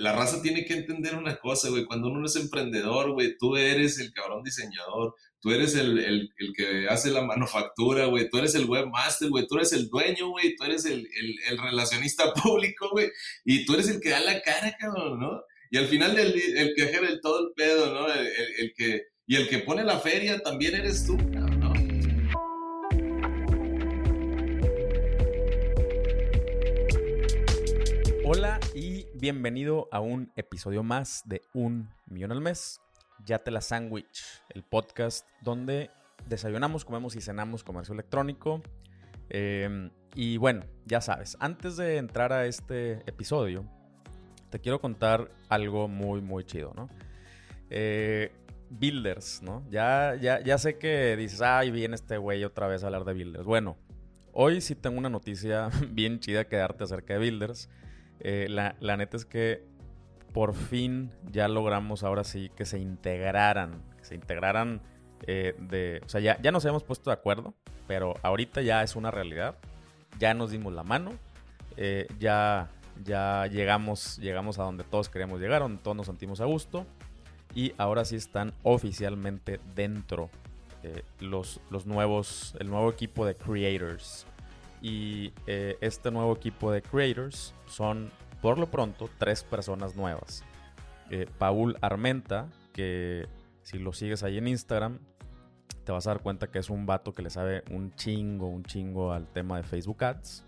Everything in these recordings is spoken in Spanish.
la raza tiene que entender una cosa, güey. Cuando uno es emprendedor, güey, tú eres el cabrón diseñador, tú eres el, el, el que hace la manufactura, güey, tú eres el webmaster, güey, tú eres el dueño, güey, tú eres el, el, relacionista público, güey, y tú eres el que da la cara, cabrón, ¿no? Y al final el, el que ejerce todo el pedo, ¿no? El, que, y el que pone la feria también eres tú, cabrón. Hola y bienvenido a un episodio más de Un Millón al Mes. Ya te la Sandwich, el podcast donde desayunamos, comemos y cenamos comercio electrónico. Em, y bueno, ya sabes, antes de entrar a este episodio, te quiero contar algo muy, muy chido, ¿no? Eh, builders, ¿no? Ya, ya, ya sé que dices, ay, viene este güey otra vez a hablar de builders. Bueno, hoy sí tengo una noticia bien chida que darte acerca de builders. Eh, la, neta es que por fin ya logramos ahora sí que se integraran, que se integraran eh, de... O sea, ya, ya nos hemos puesto de acuerdo, pero ahorita ya es una realidad. Ya nos dimos la mano, eh, ya, ya llegamos, llegamos a donde todos queríamos llegar, donde todos nos sentimos a gusto. Y ahora sí están oficialmente dentro los, los nuevos, el nuevo equipo de creators. Y eh, este nuevo equipo de creators son, por lo pronto, tres personas nuevas. Eh, Paul Armenta, que si lo sigues ahí en Instagram, te vas a dar cuenta que es un vato que le sabe un chingo, un chingo al tema de Facebook Ads.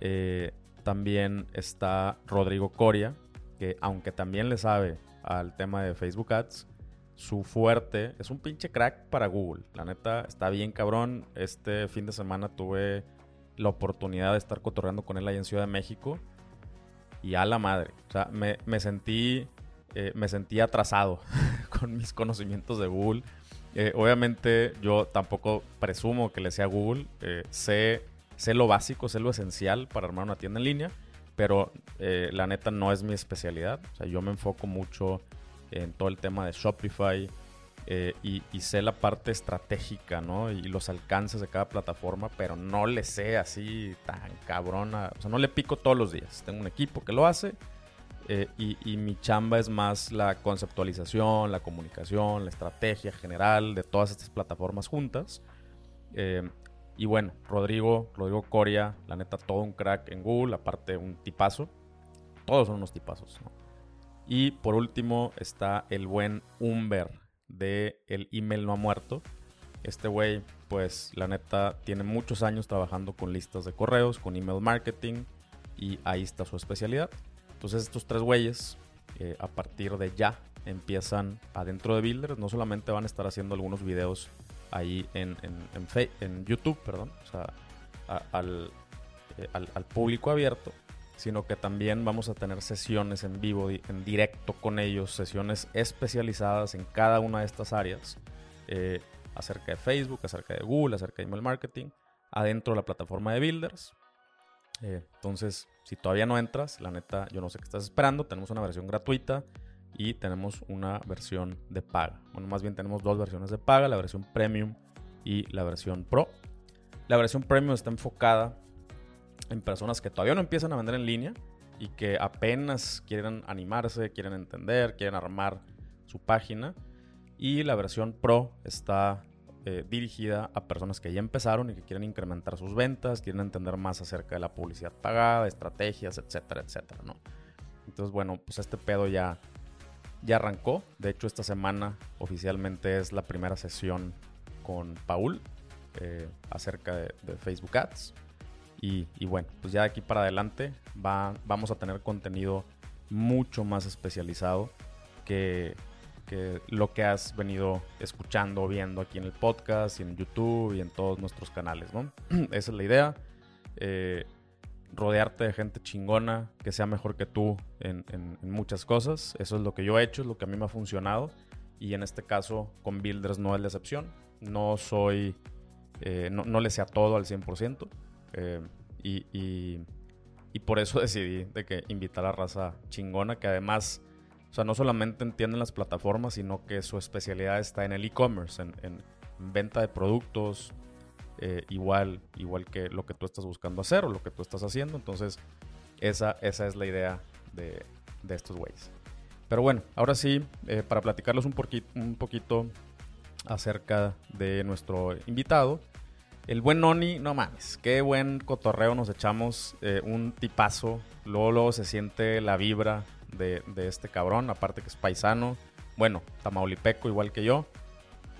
Eh, también está Rodrigo Coria, que aunque también le sabe al tema de Facebook Ads, su fuerte es un pinche crack para Google. La neta está bien cabrón. Este fin de semana tuve la oportunidad de estar cotorreando con él ahí en Ciudad de México. Y a la madre. O sea, me, sentí. Eh, me sentí atrasado con mis conocimientos de Google. Eh, obviamente, yo tampoco presumo que le sea Google. Eh, sé, sé lo básico, sé lo esencial para armar una tienda en línea. Pero la neta no es mi especialidad. O sea, yo me enfoco mucho en todo el tema de Shopify, eh, y, sé la parte estratégica, ¿no? Y los alcances de cada plataforma, pero no le sé así tan cabrona. O sea, no le pico todos los días. Tengo un equipo que lo hace eh, y, mi chamba es más la conceptualización, la comunicación, la estrategia general de todas estas plataformas juntas. Eh, y bueno, Rodrigo, Rodrigo Coria, la neta, todo un crack en Google, aparte un tipazo. Todos son unos tipazos, ¿no? Y por último está el buen Humber de el email no ha muerto. Este güey, pues la neta, tiene muchos años trabajando con listas de correos, con email marketing y ahí está su especialidad. Entonces estos tres güeyes, eh, a partir de ya, empiezan adentro de Builders. No solamente van a estar haciendo algunos videos ahí en, en, YouTube, perdón, o sea, eh, al, al público abierto, sino que también vamos a tener sesiones en vivo, en directo con ellos, sesiones especializadas en cada una de estas áreas, eh, acerca de Facebook, acerca de Google, acerca de email marketing, adentro de la plataforma de Builders. Eh, entonces, si todavía no entras, la neta, yo no sé qué estás esperando, tenemos una versión gratuita y tenemos una versión de paga. Bueno, más bien tenemos dos versiones de paga, la versión premium y la versión pro. La versión premium está enfocada en personas que todavía no empiezan a vender en línea y que apenas quieren animarse, quieren entender, quieren armar su página. Y la versión Pro está eh, dirigida a personas que ya empezaron y que quieren incrementar sus ventas, quieren entender más acerca de la publicidad pagada, estrategias, etcétera, etcétera, ¿no? Entonces, bueno, pues este pedo ya, ya arrancó. De hecho, esta semana oficialmente es la primera sesión con Paul eh, acerca de, de Facebook Ads. Y, bueno, pues ya de aquí para adelante va, vamos a tener contenido mucho más especializado que, lo que has venido escuchando, viendo aquí en el podcast y en YouTube y en todos nuestros canales, ¿no? Esa es la idea. Eh, rodearte de gente chingona que sea mejor que tú en, muchas cosas. Eso es lo que yo he hecho, es lo que a mí me ha funcionado. Y en este caso, con Builders no es la excepción. No soy, eh, no, no le sé a todo al 100%. Eh, y, por eso decidí de que invitar a raza chingona, que además, o sea, no solamente entienden las plataformas, sino que su especialidad está en el e-commerce, en, venta de productos, eh, igual, igual que lo que tú estás buscando hacer o lo que tú estás haciendo. Entonces, esa, esa es la idea de, de estos güeyes. Pero bueno, ahora sí, eh, para platicarles un, un poquito acerca de nuestro invitado. El buen Noni, no mames, qué buen cotorreo nos echamos, eh, un tipazo, luego, se siente la vibra de, este cabrón, aparte que es paisano, bueno, tamaulipeco igual que yo,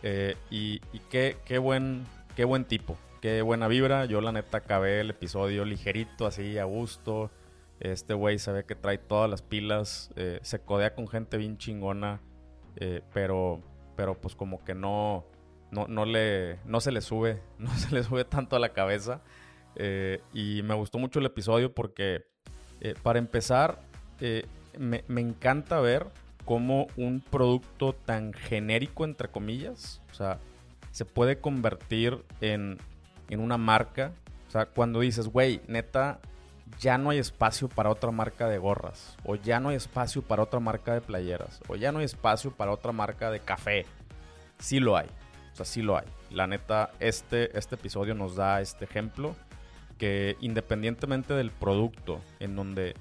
eh, y, qué, qué, buen, qué buen tipo, qué buena vibra, yo la neta acabé el episodio ligerito, así, a gusto, este güey se ve que trae todas las pilas, eh, se codea con gente bien chingona, pero pero pues como que no, no, le, no se le sube, no se le sube tanto a la cabeza. Eh, y me gustó mucho el episodio porque, eh, para empezar, eh, me, encanta ver cómo un producto tan genérico, entre comillas, o sea, se puede convertir en, en una marca. O sea, cuando dices, güey, neta, ya no hay espacio para otra marca de gorras, o ya no hay espacio para otra marca de playeras, o ya no hay espacio para otra marca de café. Sí lo hay, o sea, sí lo hay. La neta, este, este episodio nos da este ejemplo que independientemente del producto en donde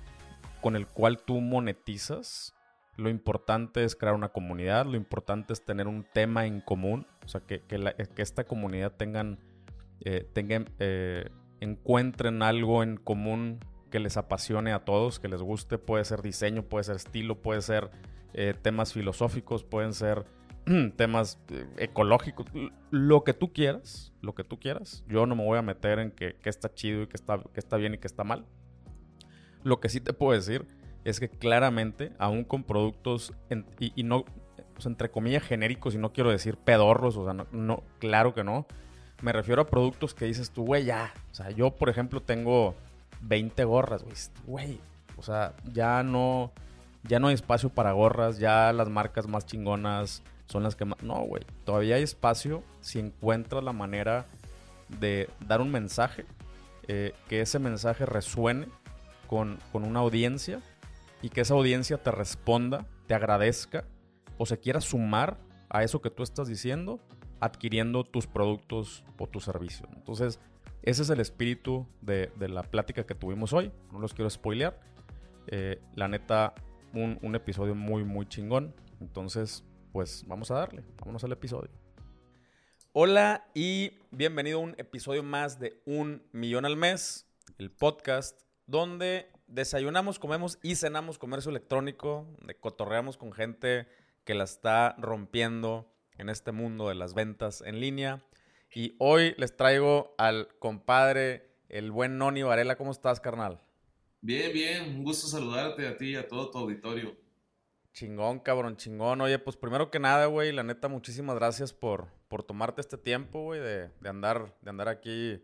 con el cual tú monetizas, lo importante es crear una comunidad, lo importante es tener un tema en común, o sea, que, que, esta comunidad tengan, eh, tengan eh, encuentren algo en común que les apasione a todos, que les guste. Puede ser diseño, puede ser estilo, puede ser eh, temas filosóficos, pueden ser temas eh, ecológicos, lo que tú quieras, lo que tú quieras. Yo no me voy a meter en que, está chido y que está, que está bien y que está mal. Lo que sí te puedo decir es que claramente, aún con productos y, no, entre comillas, genéricos, y no quiero decir pedorros, o sea, no claro que no me refiero a productos que dices tú, güey, ya. O sea, yo, por ejemplo, tengo 20 gorras, güey. O sea, ya no, ya no hay espacio para gorras. Ya las marcas más chingonas son las que más... No, güey. Todavía hay espacio si encuentras la manera de dar un mensaje. Eh, que ese mensaje resuene con, con una audiencia y que esa audiencia te responda, te agradezca o se quiera sumar a eso que tú estás diciendo adquiriendo tus productos o tus servicios. Entonces, ese es el espíritu de, la plática que tuvimos hoy. No los quiero spoilear. Eh, la neta, un, episodio muy, muy chingón. Entonces, pues vamos a darle. Vámonos al episodio. Hola y bienvenido a un episodio más de Un Millón al Mes, el podcast donde desayunamos, comemos y cenamos comercio electrónico, donde cotorreamos con gente que la está rompiendo en este mundo de las ventas en línea. Y hoy les traigo al compadre, el buen Noni Varela. ¿Cómo estás, carnal? Bien, bien. Un gusto saludarte a ti y a todo tu auditorio. Chingón, cabrón, chingón. Oye, pues primero que nada, güey, la neta, muchísimas gracias por, por tomarte este tiempo, güey, de, andar, de andar aquí,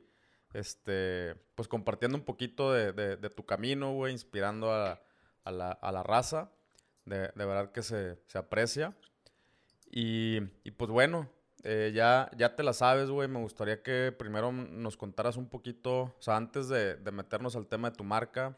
este, pues compartiendo un poquito de, tu camino, güey, inspirando a, la, raza. De, de verdad que se, se aprecia. Y, pues bueno, eh, ya, ya te la sabes, güey. Me gustaría que primero nos contaras un poquito, o sea, antes de, meternos al tema de tu marca,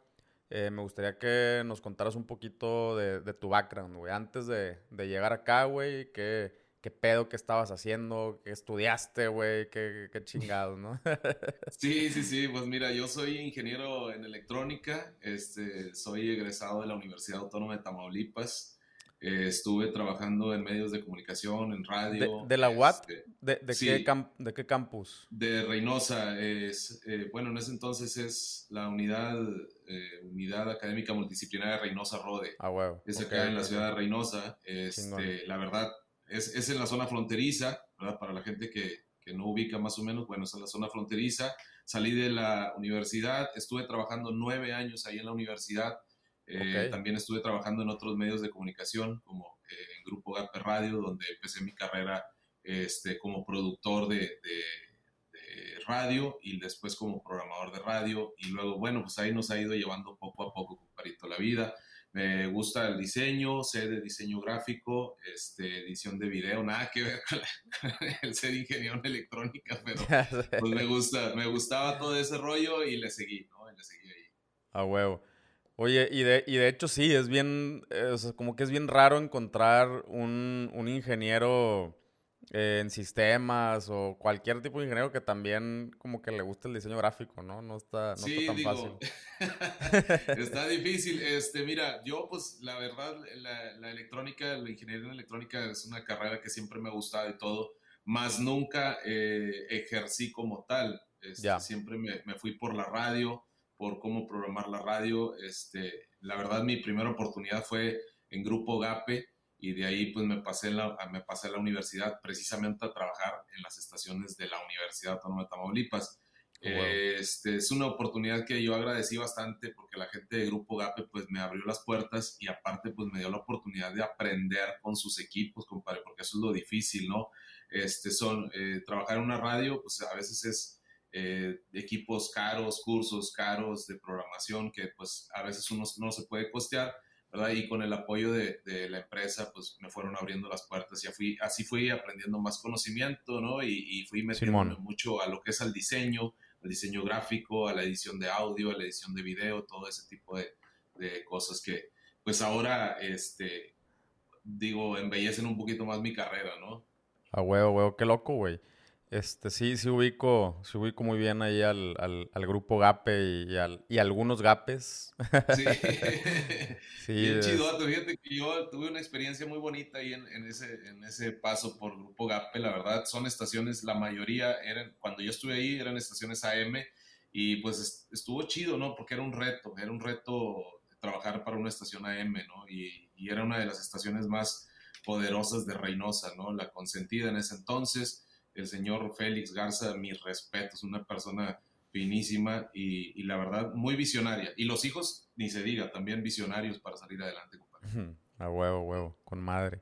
eh, me gustaría que nos contaras un poquito de, tu background, güey. Antes de, llegar acá, güey, ¿qué, ¿qué, pedo que estabas haciendo? ¿Qué estudiaste, güey? ¿Qué, qué chingado, no? sí, sí, sí. Pues mira, yo soy ingeniero en electrónica. Este, soy egresado de la Universidad Autónoma de Tamaulipas. Eh, estuve trabajando en medios de comunicación, en radio. ¿De, la UAT? Este, ¿De, de, qué ¿De, qué campus? De Reynosa. Es, eh, bueno, en ese entonces es la unidad, eh, unidad académica multidisciplinaria de Reynosa Rode. Ah, wow. Es acá en la ciudad de Reynosa. Este, la verdad, es, es, en la zona fronteriza, ¿verdad? Para la gente que, que no ubica más o menos, bueno, es en la zona fronteriza. Salí de la universidad, estuve trabajando nueve años ahí en la universidad eh, también estuve trabajando en otros medios de comunicación, como eh, en Grupo Gape Radio, donde empecé mi carrera este, como productor de, de, radio y después como programador de radio. Y luego, bueno, pues ahí nos ha ido llevando poco a poco, comparito, la vida. Me gusta el diseño, sé de diseño gráfico, este, edición de video, nada que ver con, el ser ingeniero en electrónica, pero pues me, gusta, me gustaba todo ese rollo y le seguí, ¿no? le seguí ahí. A huevo. Oye, y de, y de hecho sí, es bien, como que es bien raro encontrar un, ingeniero eh, en sistemas o cualquier tipo de ingeniero que también como que le guste el diseño gráfico, ¿no? No está, no está tan fácil. está difícil. Este, mira, yo pues la verdad, la, electrónica, la ingeniería en electrónica es una carrera que siempre me ha gustado y todo, más nunca eh, ejercí como tal. Este, siempre me, me, fui por la radio, por cómo programar la radio. Este, la verdad, mi primera oportunidad fue en Grupo GAPE y de ahí pues me pasé, la, me pasé a la universidad precisamente a trabajar en las estaciones de la Universidad Autónoma de Tamaulipas. Oh, este, es una oportunidad que yo agradecí bastante porque la gente de Grupo GAPE pues me abrió las puertas y aparte pues me dio la oportunidad de aprender con sus equipos, compadre, porque eso es lo difícil, ¿no? Este, son, eh, trabajar en una radio pues a veces es eh, equipos caros, cursos caros de programación que pues a veces uno no se puede costear y con el apoyo de, la empresa, pues me fueron abriendo las puertas y fui, así fui aprendiendo más conocimiento, ¿no? Y, fui metiéndome mucho a lo que es al diseño, al diseño gráfico, a la edición de audio, a la edición de video, todo ese tipo de, de cosas que, pues ahora, este, digo, embellecen un poquito más mi carrera, ¿no? A huevo, huevo, qué loco, güey. Este, sí, sí ubico, sí ubico muy bien ahí al, grupo Gape y, al, y algunos Gapes. Sí, sí bien chido. Fíjate que yo tuve una experiencia muy bonita ahí en, ese, en ese paso por grupo Gape. La verdad, son estaciones, la mayoría eran, cuando yo estuve ahí, eran estaciones AM y pues estuvo chido, ¿no? Porque era un reto, era un reto trabajar para una estación AM, ¿no? Y, y era una de las estaciones más poderosas de Reynosa, ¿no? La consentida en ese entonces el señor Félix Garza, mis respetos, una persona finísima y, la verdad muy visionaria. Y los hijos, ni se diga, también visionarios para salir adelante, compadre. A huevo, huevo, con madre.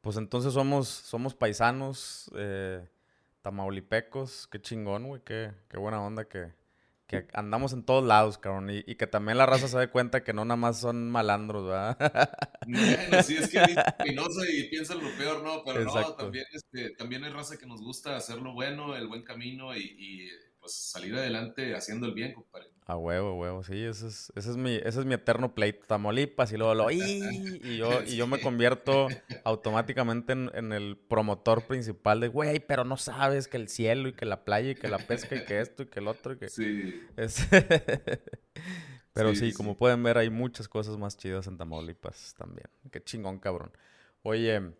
Pues entonces somos, somos paisanos, eh, tamaulipecos, qué chingón, güey, qué, qué buena onda que, que andamos en todos lados, cabrón, y, que también la raza se dé cuenta que no nada más son malandros, ¿verdad? Bueno, sí, es que y piensan lo peor, ¿no? Pero no, también, este, también hay raza que nos gusta hacer lo bueno, el buen camino y pues salir adelante haciendo el bien, compadre. A huevo, huevo, sí, ese es, ese es, mi, ese es mi eterno pleito. Tamaulipas y luego lo y yo, y yo me convierto automáticamente en, el promotor principal de, güey, pero no sabes que el cielo y que la playa y que la pesca y que esto y que el otro y que... Sí. pero sí, como pueden ver, hay muchas cosas más chidas en Tamaulipas también. Qué chingón, cabrón. Oye,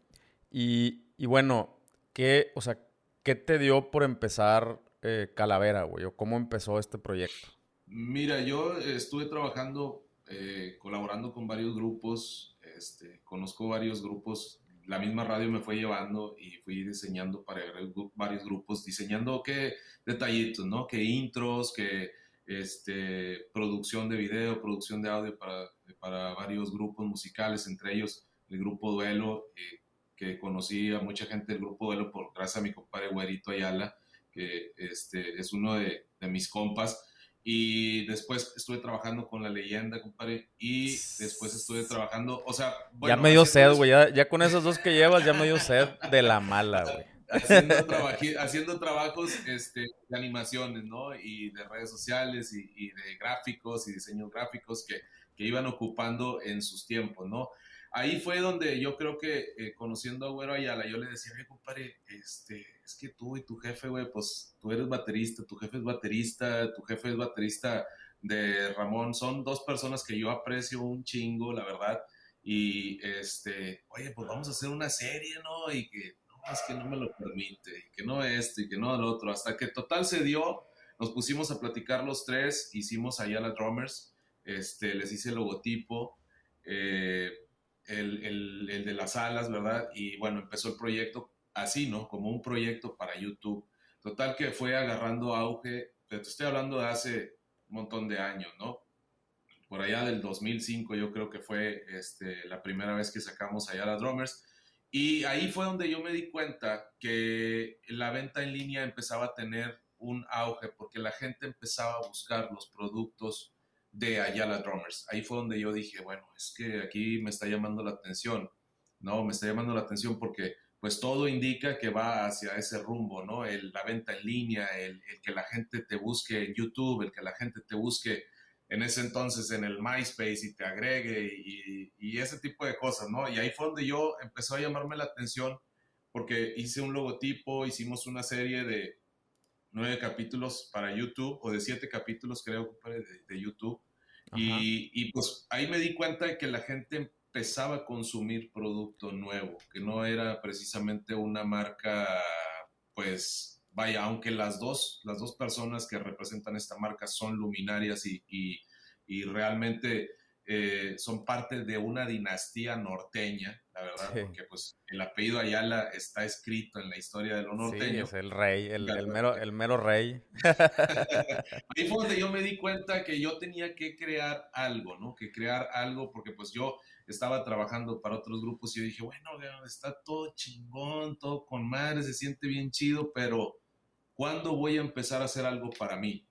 y, y bueno, ¿qué, o sea, qué te dio por empezar eh, Calavera, güey? ¿O cómo empezó este proyecto? Mira, yo estuve trabajando, eh, colaborando con varios grupos, este, conozco varios grupos, la misma radio me fue llevando y fui diseñando para varios grupos, diseñando qué detallitos, ¿no? Qué intros, qué este, producción de video, producción de audio para, para varios grupos musicales, entre ellos el grupo Duelo, eh, que conocí a mucha gente del grupo Duelo por gracias a mi compadre Güerito Ayala, que este, es uno de, mis compas. Y después estuve trabajando con la leyenda, compadre. Y después estuve trabajando, o sea... ya me dio sed, güey. Ya, con esos dos que llevas, ya me dio sed de la mala, güey. Haciendo, trabajos este, de animaciones, ¿no? Y de redes sociales y, de gráficos y diseños gráficos que, que, iban ocupando en sus tiempos, ¿no? Ahí fue donde yo creo que eh, conociendo a Güero Ayala, yo le decía, oye, compadre, este, es que tú y tu jefe, güey, pues tú eres baterista, tu jefe es baterista, tu jefe es baterista de Ramón, son dos personas que yo aprecio un chingo, la verdad, y este, oye, pues vamos a hacer una serie, ¿no? Y que, no, es que no me lo permite, y que no esto, y que no lo otro, hasta que total se dio, nos pusimos a platicar los tres, hicimos Ayala Drummers, este, les hice el logotipo, eh, el, el, de las alas, ¿verdad? Y bueno, empezó el proyecto así, ¿no? Como un proyecto para YouTube. Total que fue agarrando auge, te estoy hablando de hace un montón de años, ¿no? Por allá del 2005 yo creo que fue este, la primera vez que sacamos allá las drummers. Y ahí fue donde yo me di cuenta que la venta en línea empezaba a tener un auge porque la gente empezaba a buscar los productos de Ayala Drummers. Ahí fue donde yo dije, bueno, es que aquí me está llamando la atención, ¿no? Me está llamando la atención porque pues todo indica que va hacia ese rumbo, ¿no? El, la venta en línea, el, que la gente te busque en YouTube, el que la gente te busque en ese entonces en el MySpace y te agregue y, y ese tipo de cosas, ¿no? Y ahí fue donde yo empezó a llamarme la atención porque hice un logotipo, hicimos una serie de nueve capítulos para YouTube, o de siete capítulos creo, de, de YouTube. Y, y, pues ahí me di cuenta de que la gente empezaba a consumir producto nuevo, que no era precisamente una marca, pues, vaya, aunque las dos, las dos personas que representan esta marca son luminarias y, y, y realmente eh, son parte de una dinastía norteña, la verdad, porque pues el apellido Ayala está escrito en la historia de lo norteño. Sí, es el rey, el, el, mero, el mero rey. Ahí fue donde yo me di cuenta que yo tenía que crear algo, ¿no? Que crear algo, porque pues yo estaba trabajando para otros grupos y yo dije, bueno, está todo chingón, todo con madre, se siente bien chido, pero ¿cuándo voy a empezar a hacer algo para mí?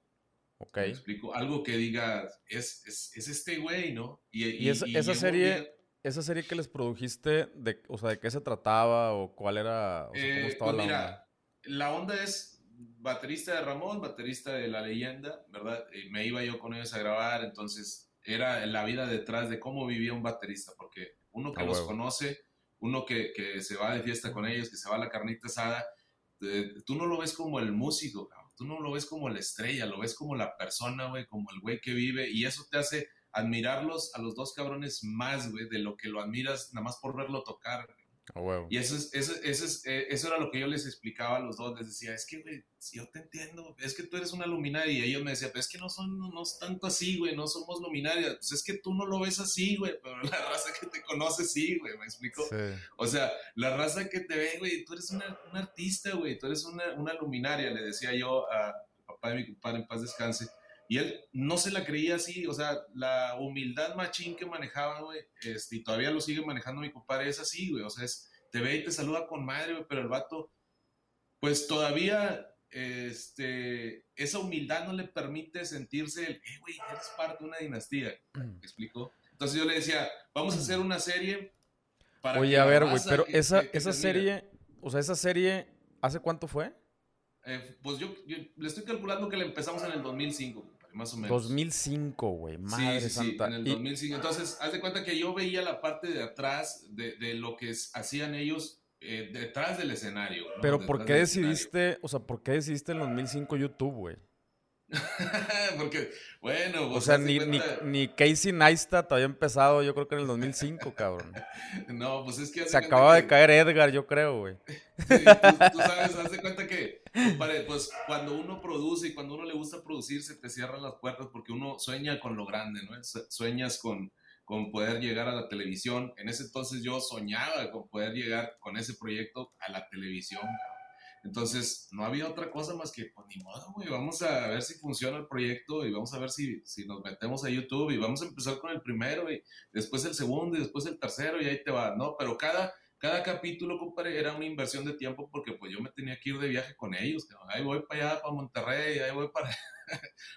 Ok. explico? Algo que diga, es, es, este güey, ¿no? Y, esa, serie, esa serie que les produjiste, de, o sea, ¿de qué se trataba o cuál era, o sea, cómo eh, estaba pues la mira, onda? La onda es baterista de Ramón, baterista de La Leyenda, ¿verdad? me iba yo con ellos a grabar, entonces era la vida detrás de cómo vivía un baterista, porque uno que los conoce, uno que, que, se va de fiesta con ellos, que se va a la carnita asada, eh, tú no lo ves como el músico, tú no lo ves como la estrella, lo ves como la persona, güey, como el güey que vive, y eso te hace admirarlos a los dos cabrones más, güey, de lo que lo admiras nada más por verlo tocar. Y eso, es, eso, es, eh, eso era lo que yo les explicaba a los dos. Les decía, es que, güey, si yo te entiendo, es que tú eres una luminaria. Y ellos me decían, pero es que no son, no, es tanto así, güey, no somos luminarias. Pues es que tú no lo ves así, güey, pero la raza que te conoce sí, güey, ¿me explico? O sea, la raza que te ve, güey, tú eres una, un artista, güey, tú eres una, una luminaria, le decía yo a papá de mi compadre, en paz descanse. Y él no se la creía así, o sea, la humildad machín que manejaba, güey, este, y todavía lo sigue manejando mi compadre, es así, güey, o sea, es, te ve y te saluda con madre, güey, pero el vato, pues todavía, este, esa humildad no le permite sentirse el, eh, güey, eres parte de una dinastía, ¿me explico? Entonces yo le decía, vamos a hacer una serie para Oye, a ver, güey, pero esa, esa serie, o sea, esa serie, ¿hace cuánto fue? Eh, pues yo, le estoy calculando que la empezamos en el 2005, más o menos. 2005, güey, madre santa. Sí, en el 2005. Entonces, haz de cuenta que yo veía la parte de atrás de, de lo que hacían ellos eh, detrás del escenario. Pero ¿por qué decidiste, o sea, por qué decidiste en el 2005 YouTube, güey? Porque, bueno, o sea, ni, ni, ni, Casey Neistat había empezado, yo creo que en el 2005, cabrón. no, pues es que. Se acababa de caer Edgar, yo creo, güey. Sí, tú, sabes, haz de cuenta que, pues, cuando uno produce y cuando uno le gusta producir, se te cierran las puertas porque uno sueña con lo grande, ¿no? Sueñas con, con poder llegar a la televisión. En ese entonces yo soñaba con poder llegar con ese proyecto a la televisión, entonces, no había otra cosa más que, pues ni modo, güey, vamos a ver si funciona el proyecto y vamos a ver si, si nos metemos a YouTube y vamos a empezar con el primero y después el segundo y después el tercero y ahí te va, ¿no? Pero cada, cada capítulo, compadre, era una inversión de tiempo porque pues yo me tenía que ir de viaje con ellos, ahí voy para allá, para Monterrey, ahí voy para,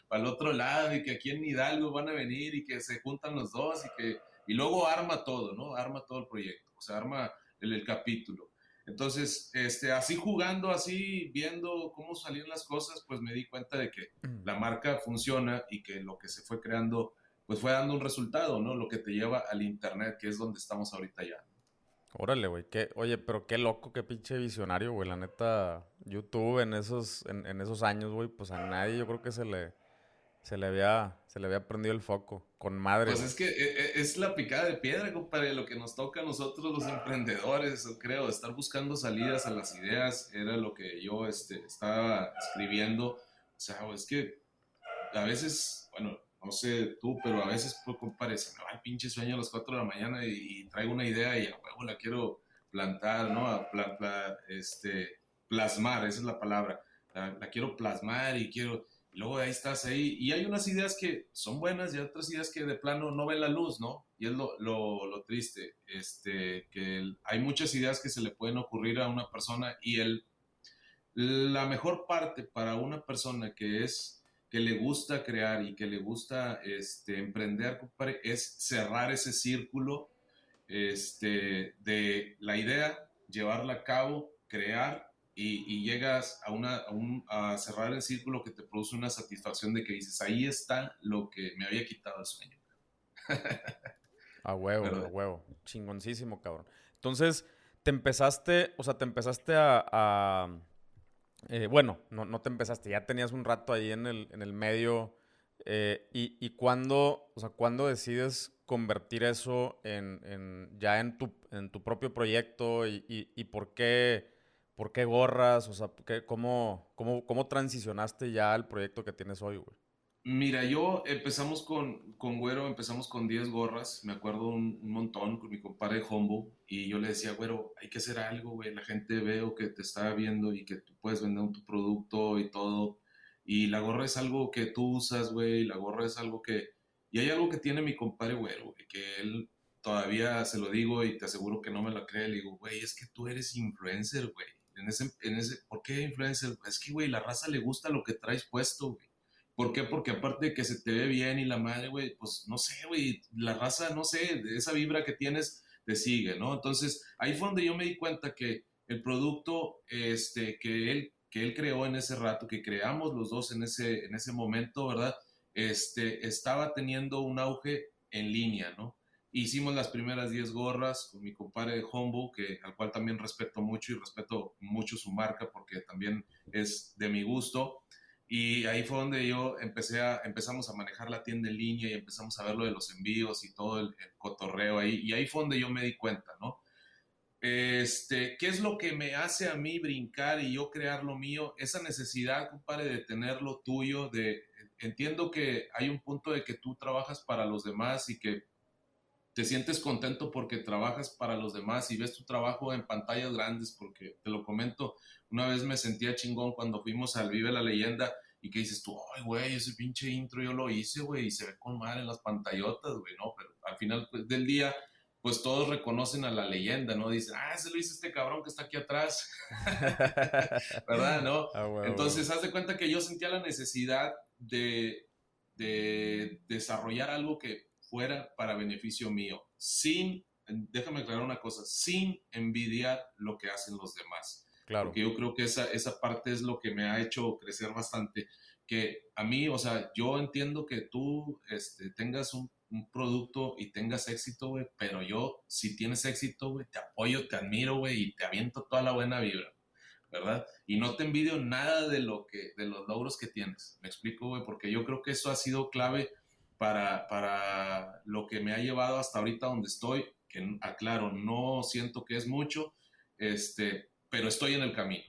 para el otro lado y que aquí en Hidalgo van a venir y que se juntan los dos y que, y luego arma todo, ¿no? Arma todo el proyecto, o sea, arma el, el capítulo. Entonces, este, así jugando, así viendo cómo salían las cosas, pues me di cuenta de que mm. la marca funciona y que lo que se fue creando, pues fue dando un resultado, ¿no? Lo que te lleva al Internet, que es donde estamos ahorita ya. Órale, güey. Oye, pero qué loco, qué pinche visionario, güey. La neta, YouTube en esos, en, en esos años, güey, pues a nadie yo creo que se le se le había, se le había prendido el foco, con madre. Pues es que e, e, es la picada de piedra, compadre, lo que nos toca a nosotros los emprendedores, creo, estar buscando salidas a las ideas, era lo que yo este, estaba escribiendo. O sea, es que a veces, bueno, no sé tú, pero a veces, pues, compadre, se me va el pinche sueño a las 4 de la mañana y, traigo una idea y a huevo la quiero plantar, ¿no? A este, plasmar, esa es la palabra. la quiero plasmar y quiero luego ahí estás ahí. Y hay unas ideas que son buenas y otras ideas que de plano no ven la luz, ¿no? Y es lo triste, este, que hay muchas ideas que se le pueden ocurrir a una persona y el, la mejor parte para una persona que es que le gusta crear y que le gusta este, emprender, es cerrar ese círculo este, de la idea, llevarla a cabo, crear y, llegas a, una, a, cerrar el círculo que te produce una satisfacción de que dices, ahí está lo que me había quitado el sueño. a huevo, a huevo. Chingoncísimo, cabrón. Entonces, te empezaste, o sea, te empezaste a... Eh, bueno, no, no, te empezaste, ya tenías un rato ahí en el, en el medio. Eh, y, y cuándo, o sea, ¿cuándo decides convertir eso en, en ya en tu, en tu propio proyecto y, y, y por qué por qué gorras, o sea, cómo, cómo, cómo transicionaste ya al proyecto que tienes hoy, güey? Mira, yo empezamos con, con Güero, empezamos con 10 gorras, me acuerdo un, montón con mi compadre Hombo, y yo le decía, Güero, hay que hacer algo, güey, la gente veo que te está viendo y que tú puedes vender tu producto y todo, y la gorra es algo que tú usas, güey, la gorra es algo que... Y hay algo que tiene mi compadre Güero, güey, que él todavía se lo digo y te aseguro que no me lo cree, le digo, güey, es que tú eres influencer, güey. En ese, en ese, ¿Por qué influencer? Es que, güey, la raza le gusta lo que traes puesto, güey ¿Por qué? Porque aparte de que se te ve bien y la madre, güey, pues no sé, güey, la raza, no sé, esa vibra que tienes te sigue, ¿no? Entonces, ahí fue donde yo me di cuenta que el producto este, que, él, que él creó en ese rato, que creamos los dos en ese, en ese momento, ¿verdad? Este, estaba teniendo un auge en línea, ¿no? Hicimos las primeras 10 gorras con mi compadre Hombo, que, al cual también respeto mucho y respeto mucho su marca porque también es de mi gusto. Y ahí fue donde yo empecé a, empezamos a manejar la tienda en línea y empezamos a ver lo de los envíos y todo el, cotorreo ahí. Y ahí fue donde yo me di cuenta, ¿no? Este, ¿Qué es lo que me hace a mí brincar y yo crear lo mío? Esa necesidad, compadre, de tener lo tuyo, de, entiendo que hay un punto de que tú trabajas para los demás y que te sientes contento porque trabajas para los demás y ves tu trabajo en pantallas grandes, porque te lo comento, una vez me sentía chingón cuando fuimos al Vive la Leyenda y que dices tú, ay, güey, ese pinche intro yo lo hice, güey, y se ve con mal en las pantallotas, güey, ¿no? Pero al final pues, del día, pues todos reconocen a la leyenda, ¿no? Dicen, ah, se lo hizo este cabrón que está aquí atrás, ¿verdad? ¿No? Ah, Entonces, haz de cuenta que yo sentía la necesidad de, de desarrollar algo que fuera para beneficio mío, sin, déjame aclarar una cosa, sin envidiar lo que hacen los demás. Claro. Porque yo creo que esa, esa parte es lo que me ha hecho crecer bastante. Que a mí, o sea, yo entiendo que tú este, tengas un, un producto y tengas éxito, güey, pero yo, si tienes éxito, güey, te apoyo, te admiro, güey, y te aviento toda la buena vibra, ¿verdad? Y no te envidio nada de lo que, de los logros que tienes. Me explico, güey, porque yo creo que eso ha sido clave para, para lo que me ha llevado hasta ahorita donde estoy, que aclaro, no siento que es mucho, este, pero estoy en el camino.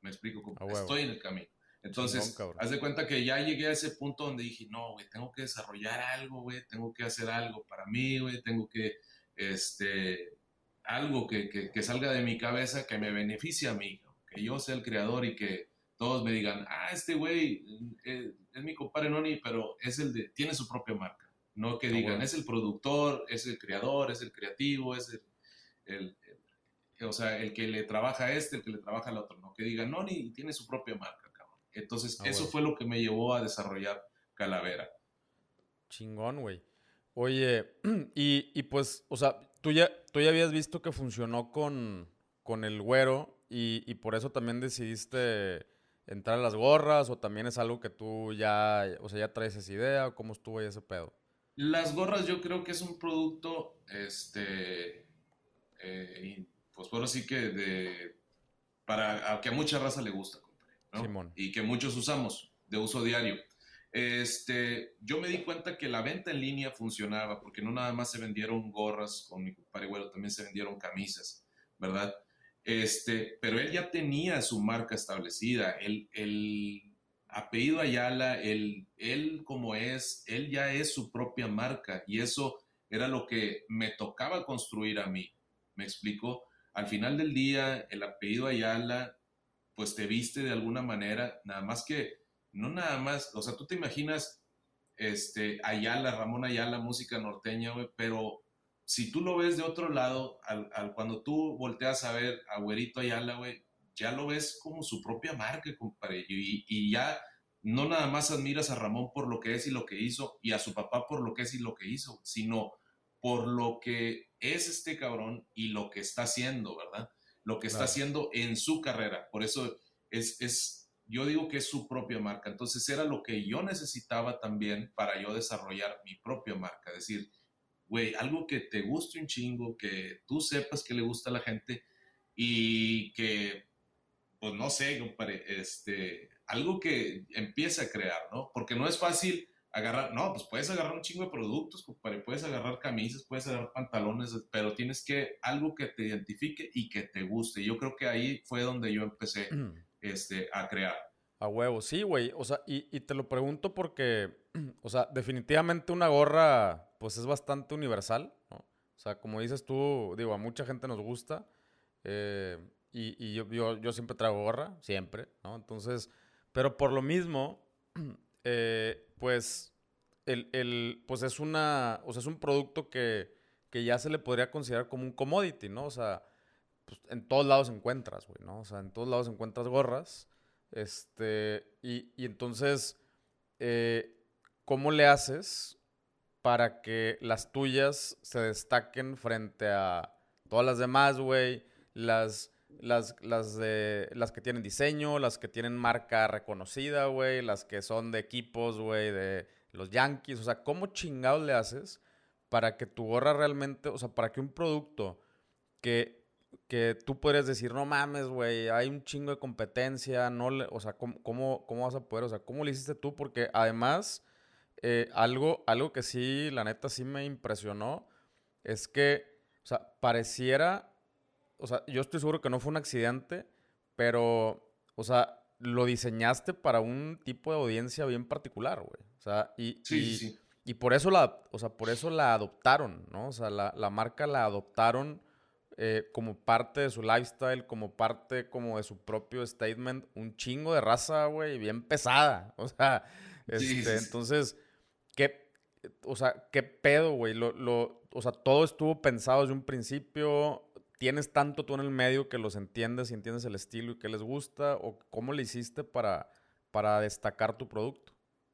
Me explico, estoy en el camino. Entonces, haz de cuenta que ya llegué a ese punto donde dije, no, güey, tengo que desarrollar algo, güey, tengo que hacer algo para mí, güey, tengo que, este, algo que, que, que, salga de mi cabeza que me beneficie a mí, que yo sea el creador y que todos me digan, ah, este güey eh, es mi compadre Noni, pero es el de, tiene su propia marca. No que digan, es el productor, es el creador, es el creativo, es el, o sea, el que le trabaja a este, el que le trabaja al otro. No que digan, Noni tiene su propia marca, cabrón. Entonces, ah, eso fue lo que me llevó a desarrollar Calavera. Chingón, güey. Oye, y, y, pues, o sea, tú ya, tú ya habías visto que funcionó con, con el güero y, y por eso también decidiste entrar a las gorras o también es algo que tú ya, o sea, ya traes esa idea o cómo estuvo ahí ese pedo? Las gorras yo creo que es un producto, este, eh, pues por así que de, para que a mucha raza le gusta, ¿no? Y que muchos usamos de uso diario. Este, yo me di cuenta que la venta en línea funcionaba porque no nada más se vendieron gorras con mi compadre también se vendieron camisas, ¿verdad? Este, pero él ya tenía su marca establecida. El, el apellido Ayala, él, él como es, él ya es su propia marca y eso era lo que me tocaba construir a mí. ¿Me explico? Al final del día, el apellido Ayala, pues te viste de alguna manera, nada más que, no nada más, o sea, tú te imaginas, este, Ayala, Ramón Ayala, música norteña, pero si tú lo ves de otro lado, al, cuando tú volteas a ver a Güerito Ayala, güey, ya lo ves como su propia marca, compadre. Y, y, ya no nada más admiras a Ramón por lo que es y lo que hizo, y a su papá por lo que es y lo que hizo, sino por lo que es este cabrón y lo que está haciendo, ¿verdad? Lo que está haciendo en su carrera. Por eso es, es, yo digo que es su propia marca. Entonces era lo que yo necesitaba también para yo desarrollar mi propia marca. Es decir, güey, algo que te guste un chingo, que tú sepas que le gusta a la gente y que, pues no sé, compadre, este, algo que empiece a crear, ¿no? Porque no es fácil agarrar, no, pues puedes agarrar un chingo de productos, compadre, puedes agarrar camisas, puedes agarrar pantalones, pero tienes que algo que te identifique y que te guste. Yo creo que ahí fue donde yo empecé este, a crear. A huevo, sí, güey. O sea, y, y, te lo pregunto porque, o sea, definitivamente una gorra, pues es bastante universal, ¿no? O sea, como dices tú, digo, a mucha gente nos gusta. Eh, y, y yo, yo, yo, siempre traigo gorra, siempre, ¿no? Entonces, pero por lo mismo, eh, pues, el, el, pues es una, o sea, es un producto que, que ya se le podría considerar como un commodity, ¿no? O sea, pues, en todos lados encuentras, güey, ¿no? O sea, en todos lados encuentras gorras. Este, y, y entonces, eh, ¿cómo le haces para que las tuyas se destaquen frente a todas las demás, güey? Las, las, las, de, las que tienen diseño, las que tienen marca reconocida, güey, las que son de equipos, güey, de los Yankees. O sea, ¿cómo chingados le haces para que tu gorra realmente, o sea, para que un producto que que tú podrías decir, no mames, güey, hay un chingo de competencia, no le, o sea, ¿cómo, cómo, vas a poder? O sea, ¿cómo lo hiciste tú? Porque además, eh, algo, algo que sí, la neta, sí me impresionó, es que, o sea, pareciera, o sea, yo estoy seguro que no fue un accidente, pero, o sea, lo diseñaste para un tipo de audiencia bien particular, güey. O sea, y, y, y, por eso la, o sea, por eso la adoptaron, ¿no? O sea, la, la marca la adoptaron eh, como parte de su lifestyle, como parte como de su propio statement, un chingo de raza, güey, bien pesada. O sea, este, entonces, ¿qué, o sea, qué pedo, güey? Lo, lo, o sea, todo estuvo pensado desde un principio. ¿Tienes tanto tú en el medio que los entiendes y entiendes el estilo y qué les gusta? ¿O cómo le hiciste para, para destacar tu producto?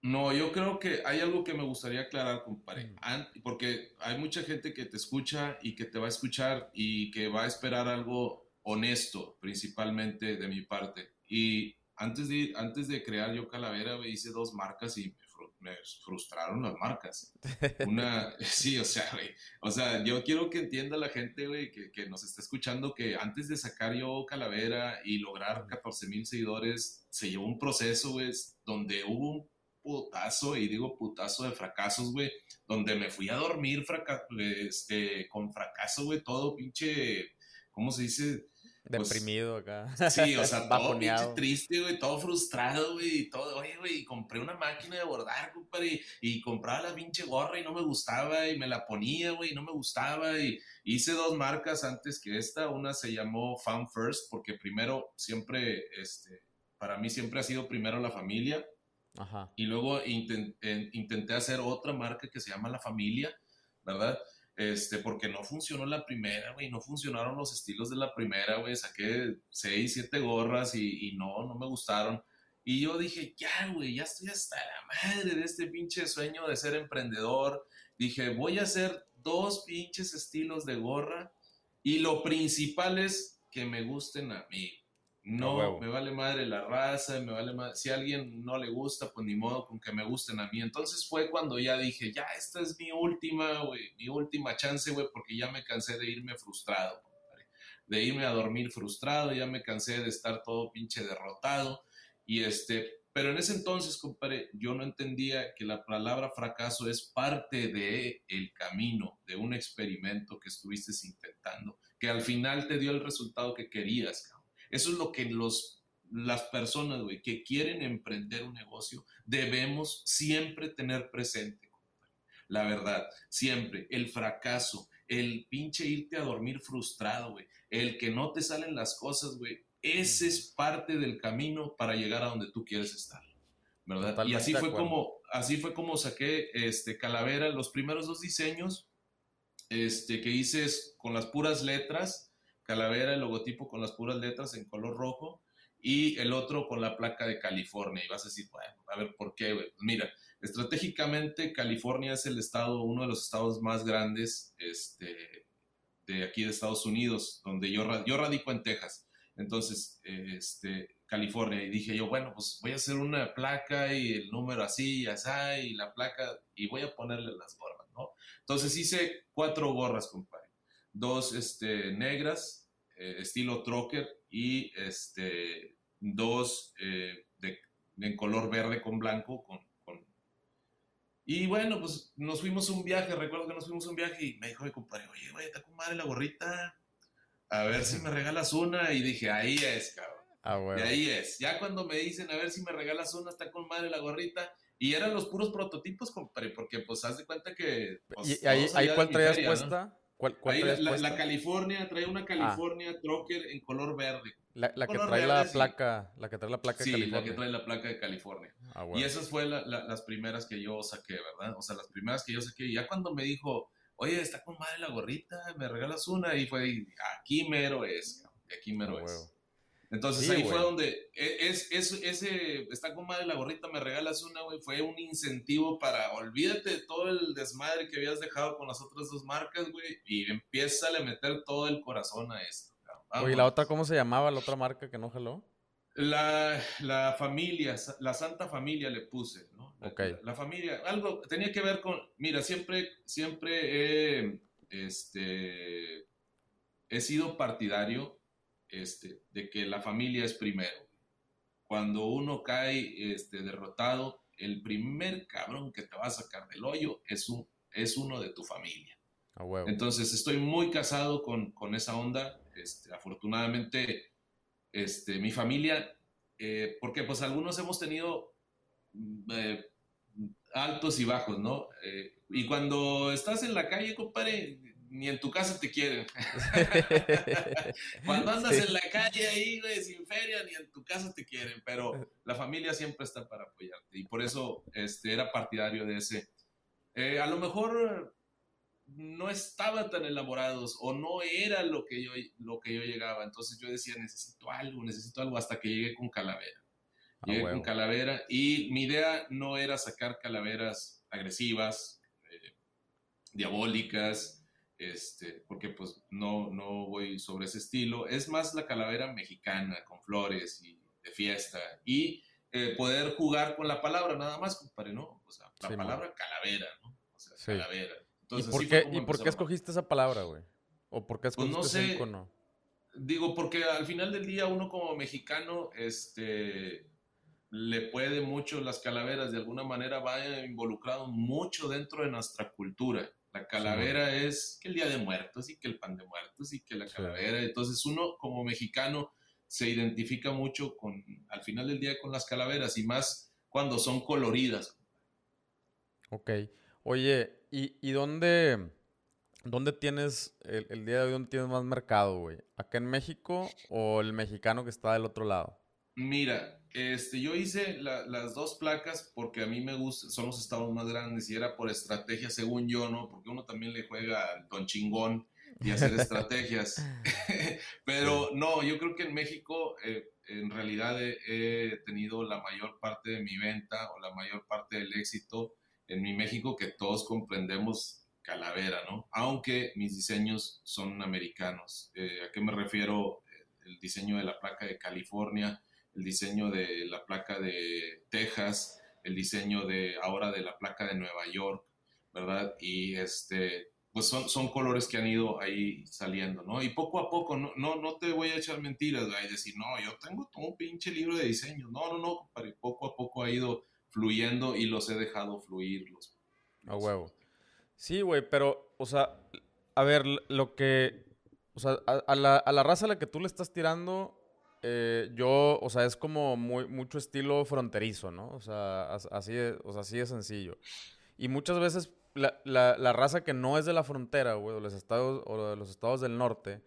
No, yo creo que hay algo que me gustaría aclarar, compadre, mm. porque hay mucha gente que te escucha y que te va a escuchar y que va a esperar algo honesto, principalmente de mi parte. Y antes de, antes de crear yo Calavera, hice dos marcas y me, frustraron las marcas. Una, sí, o sea, güey, o sea, yo quiero que entienda la gente, güey, que, que nos está escuchando, que antes de sacar yo Calavera y lograr 14 mil seguidores, se llevó un proceso, güey, donde hubo un putazo, y digo putazo de fracasos, güey, donde me fui a dormir este, con fracaso, güey, todo pinche, ¿cómo se dice? Pues, Deprimido acá. Sí, o sea, todo pinche triste, güey, todo frustrado, güey, y todo, oye, güey, compré una máquina de bordar, compadre, y, compraba la pinche gorra y no me gustaba, y me la ponía, güey, y no me gustaba, y hice dos marcas antes que esta, una se llamó Fan First, porque primero siempre, este, para mí siempre ha sido primero la familia, y luego intenté hacer otra marca que se llama La Familia, ¿verdad? Este, porque no funcionó la primera, güey, no funcionaron los estilos de la primera, güey, saqué seis, siete gorras y, y, no, no me gustaron. Y yo dije, ya, güey, ya estoy hasta la madre de este pinche sueño de ser emprendedor. Dije, voy a hacer dos pinches estilos de gorra y lo principal es que me gusten a mí. No, me vale madre la raza, me vale madre. Si a alguien no le gusta, pues ni modo con que me gusten a mí. Entonces fue cuando ya dije, ya, esta es mi última, güey, mi última chance, güey, porque ya me cansé de irme frustrado, De irme a dormir frustrado, ya me cansé de estar todo pinche derrotado. Y este, pero en ese entonces, compadre, yo no entendía que la palabra fracaso es parte de el camino, de un experimento que estuviste intentando, que al final te dio el resultado que querías, cabrón. Eso es lo que los, las personas, güey, que quieren emprender un negocio, debemos siempre tener presente. La verdad, siempre, el fracaso, el pinche irte a dormir frustrado, güey, el que no te salen las cosas, güey, ese es parte del camino para llegar a donde tú quieres estar. ¿verdad? y así fue como así fue como saqué este Calavera los primeros dos diseños este que hice con las puras letras calavera, el logotipo con las puras letras en color rojo y el otro con la placa de California. Y vas a decir, bueno, a ver, ¿por qué? Mira, estratégicamente California es el estado, uno de los estados más grandes este, de aquí de Estados Unidos, donde yo, yo radico en Texas. Entonces, este, California. Y dije yo, bueno, pues voy a hacer una placa y el número así y así, y la placa, y voy a ponerle las gorras, ¿no? Entonces hice cuatro gorras, compadre. Dos este, negras, eh, estilo trocker y este, dos eh, de, en color verde con blanco. Con, Y bueno, pues nos fuimos un viaje, recuerdo que nos fuimos un viaje y me dijo mi compadre, oye, güey, está con madre la gorrita, a ver si me regalas una. Y dije, ahí es, cabrón. Ah, bueno. ahí es. Ya cuando me dicen, a ver si me regalas una, está con madre la gorrita. Y eran los puros prototipos, compadre, porque pues haz de cuenta que... Pues, ¿Y ahí, cuál traías puesta? La, California, trae una ah. California Trocker en color verde. La, que trae la placa, la que trae la placa de sí, la que trae la placa de California. Ah, y esas fueron las primeras que yo saqué, ¿verdad? O sea, las primeras que yo saqué. Y ya cuando me dijo, oye, está con madre la gorrita, me regalas una. Y fue, aquí mero es, aquí mero ah, es. Entonces ahí fue donde e, es, es, ese, está con madre la gorrita, me regalas una, güey, fue un incentivo para, olvídate de todo el desmadre que habías dejado con las otras dos marcas, güey, y empieza a meter todo el corazón a esto. ¿y la otra cómo se llamaba, la otra marca que no jaló? La, la familia, la Santa Familia le puse, ¿no? La, la, familia, algo tenía que ver con, mira, siempre, siempre he, este, he sido partidario este, de que la familia es primero. Cuando uno cae este, derrotado, el primer cabrón que te va a sacar del hoyo es, un, es uno de tu familia. Entonces estoy muy casado con, esa onda. Este, afortunadamente, este, mi familia, eh, porque pues algunos hemos tenido mm, eh, altos y bajos, ¿no? Eh, y cuando estás en la calle, compadre, ni en tu casa te quieren. Cuando andas en la calle ahí, güey, sin feria, ni en tu casa te quieren, pero la familia siempre está para apoyarte y por eso este, era partidario de ese. Eh, a lo mejor no estaban tan elaborados o no era lo que, yo, lo que yo llegaba, entonces yo decía, necesito algo, necesito algo, hasta que llegué con calavera. Ah, llegué con calavera y mi idea no era sacar calaveras agresivas, eh, diabólicas, este, porque pues no, no voy sobre ese estilo. Es más la calavera mexicana, con flores y de fiesta. Y eh, poder jugar con la palabra, nada más, compadre, ¿no? O sea, la palabra calavera, ¿no? O sea, calavera. Entonces, ¿Y por, qué, ¿y por qué escogiste esa palabra, güey? ¿O por qué escogiste pues no ese icono? Digo, porque al final del día uno como mexicano, este le puede mucho las calaveras, de alguna manera va involucrado mucho dentro de nuestra cultura. La calavera es que el Día de Muertos y que el pan de muertos y que la calavera. Entonces uno como mexicano se identifica mucho con, al final del día con las calaveras y más cuando son coloridas. Ok. Oye, ¿y, dónde, dónde tienes el, el, día de hoy, dónde tienes más mercado, güey? ¿Acá en México o el mexicano que está del otro lado? Mira, este, yo hice las dos placas porque a mí me gusta, son los estados más grandes y era por estrategia, según yo, ¿no? Porque uno también le juega al don chingón y hacer estrategias. Pero no, yo creo que en México eh, en realidad he, tenido la mayor parte de mi venta o la mayor parte del éxito en mi México que todos comprendemos calavera, ¿no? Aunque mis diseños son americanos. Eh, ¿A qué me refiero? El diseño de la placa de California el diseño de la placa de Texas, el diseño de ahora de la placa de Nueva York, ¿verdad? Y este, pues son, son colores que han ido ahí saliendo, ¿no? Y poco a poco, no, no, no te voy a echar mentiras, y decir, no, yo tengo todo un pinche libro de diseño. No, no, no, compadre, poco a poco ha ido fluyendo y los he dejado fluir. Los, A huevo. Sí, güey, pero, o sea, a ver, lo que, o sea, a, la, a la raza a la que tú le estás tirando, eh, yo, o sea, es como muy, mucho estilo fronterizo, ¿no? O sea, así de, o sea, así de sencillo. Y muchas veces la, la, raza que no es de la frontera, güey, o los estados, o de los estados del norte,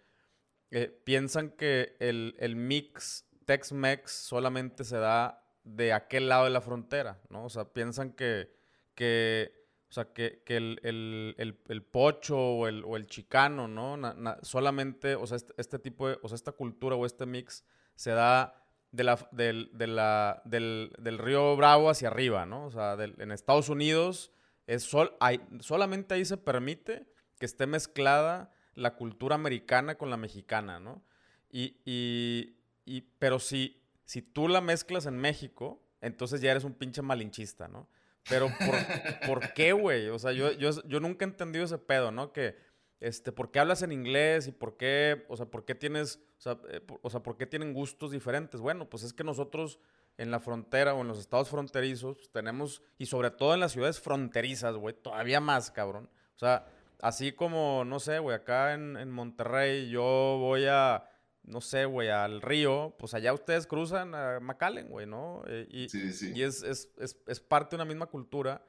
eh, piensan que el, el mix Tex-Mex solamente se da de aquel lado de la frontera, ¿no? O sea, piensan que, que o sea, que, que el, el, el, pocho o el, o chicano, ¿no? solamente, o sea, este, este, tipo o sea, esta cultura o este mix se da de la, del, del, río Bravo hacia arriba, ¿no? O sea, en Estados Unidos es sol, hay, solamente ahí se permite que esté mezclada la cultura americana con la mexicana, ¿no? Y, y, pero si, si tú la mezclas en México, entonces ya eres un pinche malinchista, ¿no? Pero ¿por, ¿por qué, güey? O sea, yo, yo, yo nunca he entendido ese pedo, ¿no? Que este, ¿por qué hablas en inglés y por qué, o sea, por qué tienes, o sea, eh, o sea, por qué tienen gustos diferentes? Bueno, pues es que nosotros en la frontera o en los estados fronterizos pues, tenemos, y sobre todo en las ciudades fronterizas, güey, todavía más, cabrón. O sea, así como, no sé, güey, acá en, en Monterrey yo voy a no sé, güey, al río, pues allá ustedes cruzan a McAllen, güey, ¿no? Eh, y, Sí, sí. y es, es, es, es parte de una misma cultura.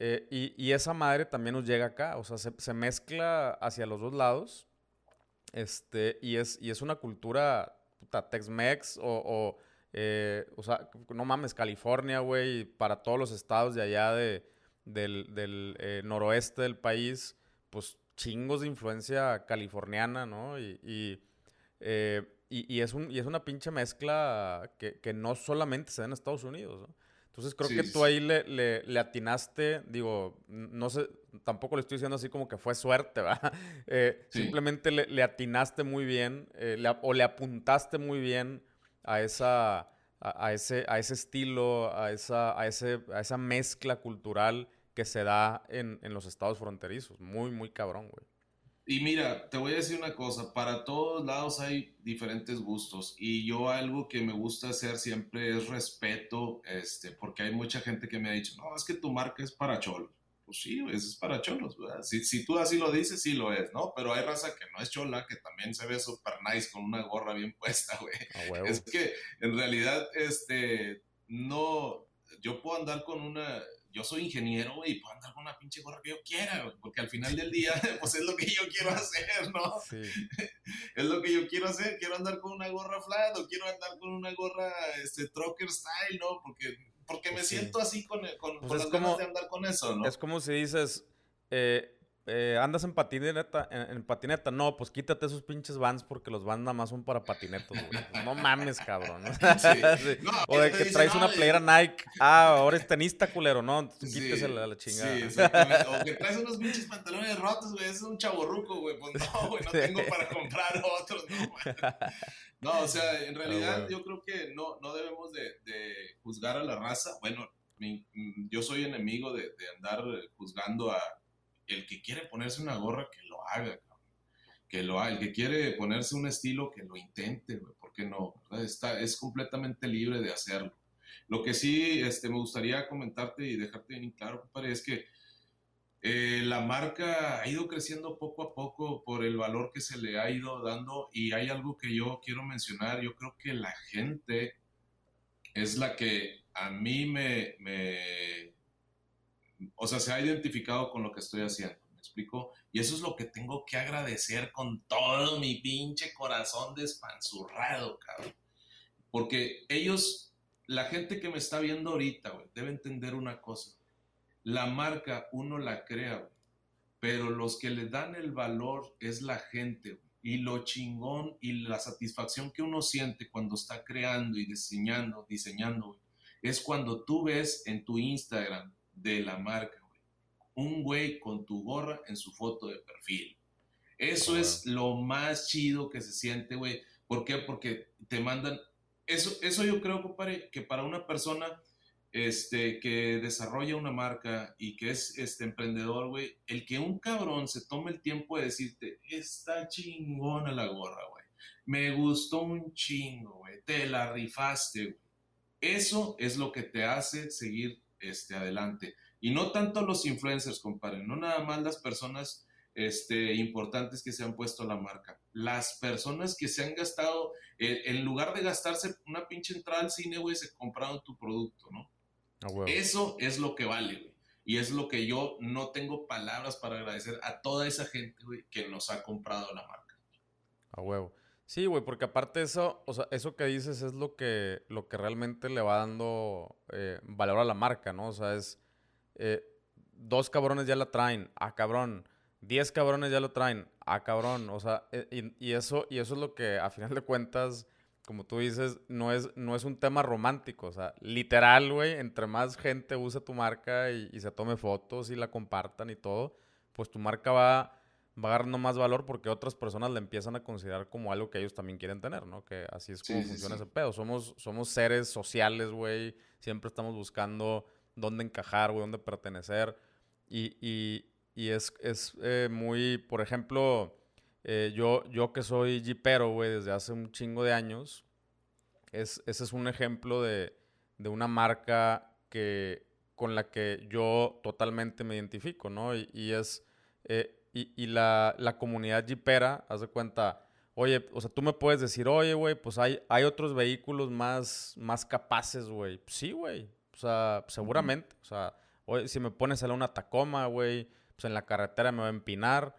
Eh, y, y esa madre también nos llega acá. O sea, se, se mezcla hacia los dos lados. Este, y es, y es una cultura, puta, Tex-Mex o, o, eh, o sea, no mames, California, güey, para todos los estados de allá de, del, del eh, noroeste del país, pues chingos de influencia californiana, ¿no? Y, y, eh, y, y es, un, y es una pinche mezcla que, que no solamente se da en Estados Unidos, ¿no? Entonces creo Sí, que tú ahí le, le, le atinaste, digo, no sé, tampoco le estoy diciendo así como que fue suerte, ¿verdad? Eh, Sí. Simplemente le, le atinaste muy bien eh, o le apuntaste muy bien a esa, a, a ese, a ese estilo, a esa, a, ese, a esa mezcla cultural que se da en, en los estados fronterizos. Muy, muy cabrón, güey. Y mira, te voy a decir una cosa, para todos lados hay diferentes gustos y yo algo que me gusta hacer siempre es respeto, este, porque hay mucha gente que me ha dicho, no, es que tu marca es para cholos. Pues sí, es para cholos, ¿verdad? Si, si tú así lo dices, sí lo es, ¿no? Pero hay raza que no es chola, que también se ve súper nice con una gorra bien puesta, güey. Es que en realidad, este, no, yo puedo andar con una, yo soy ingeniero, güey, y puedo andar con una pinche gorra que yo quiera, güey, porque al final del día, pues es lo que yo quiero hacer, ¿no? Sí. Es lo que yo quiero hacer, quiero andar con una gorra flat o quiero andar con una gorra, este, trucker style, ¿no? Porque, porque me Pues sí. siento así con, con, Pues con las ganas como- de andar con eso, ¿no? Es como si dices, eh, eh, andas en patineta, en, en patineta. No, pues quítate esos pinches vans porque los vans nada más son para patinetos, güey. No mames, cabrón. Sí. No, O de que traes "No, una playera Nike. Ah, ahora es tenista culero, ¿no? Entonces Sí, quítese la, la chingada. Sí, exactamente. O que traes unos pinches pantalones rotos, güey. Ese es un chaborruco, güey. Pues no, güey, no tengo para comprar otros, no, güey. No, o sea, en realidad güey. yo creo que no, no debemos de, de juzgar a la raza. Bueno, mi- mm, yo soy enemigo de, de andar juzgando a el que quiere ponerse una gorra, que lo haga. Que lo haga. El que quiere ponerse un estilo, que lo intente, güey. ¿Por qué no? Está, es completamente libre de hacerlo. Lo que sí este, me gustaría comentarte y dejarte bien claro, compadre, es que eh, la marca ha ido creciendo poco a poco por el valor que se le ha ido dando y hay algo que yo quiero mencionar. Yo creo que la gente es la que a mí me, me o sea, se ha identificado con lo que estoy haciendo. ¿Me explico? Y eso es lo que tengo que agradecer con todo mi pinche corazón despanzurrado, cabrón. Porque ellos, la gente que me está viendo ahorita, güey, debe entender una cosa. La marca uno la crea, güey, pero los que le dan el valor es la gente, güey. Y lo chingón y la satisfacción que uno siente cuando está creando y diseñando, diseñando, güey, es cuando tú ves en tu Instagram de la marca, güey, un güey con tu gorra en su foto de perfil. Eso Ah, es lo más chido que se siente, güey. ¿Por qué? Porque te mandan... Eso, eso yo creo, compadre, que para una persona este, que desarrolla una marca y que es este emprendedor, güey, el que un cabrón se tome el tiempo de decirte, está chingona la gorra, güey. Me gustó un chingo, güey. Te la rifaste, güey. Eso es lo que te hace seguir este, adelante. Y no tanto los influencers, compadre, no nada más las personas este, importantes que se han puesto la marca. Las personas que se han gastado, eh, en lugar de gastarse una pinche entrada al cine, güey, se compraron tu producto, ¿no? Eso es lo que vale, güey. Y es lo que yo no tengo palabras para agradecer a toda esa gente, güey, que nos ha comprado la marca. A huevo. Sí, güey, porque aparte eso, o sea, eso que dices es lo que, lo que realmente le va dando eh, valor a la marca, ¿no? O sea, es eh, dos cabrones ya la traen, ah, cabrón. Diez cabrones ya lo traen, ah, cabrón. O sea, eh, y, eso, y eso es lo que a final de cuentas, como tú dices, no es, no es un tema romántico. O sea, literal, güey, entre más gente use tu marca y se tome fotos y la compartan y todo, pues tu marca va va agarrando más valor porque otras personas la empiezan a considerar como algo que ellos también quieren tener, ¿no? Que así es como Sí, funciona sí. ese pedo. Somos, somos seres sociales, güey. Siempre estamos buscando dónde encajar, güey, dónde pertenecer. Y, y, y es, es eh, muy, por ejemplo, eh, yo, yo que soy jeepero, güey, desde hace un chingo de años, es, ese es un ejemplo de, de una marca que, con la que yo totalmente me identifico, ¿no? Y, es, eh, y, y la, la, comunidad jeepera, haz de cuenta, oye, o sea, tú me puedes decir, oye, güey, pues hay, hay otros vehículos más, más capaces, güey. Sí, güey, o sea, seguramente, o sea, oye, si me pones a una Tacoma, güey, pues en la carretera me va a empinar.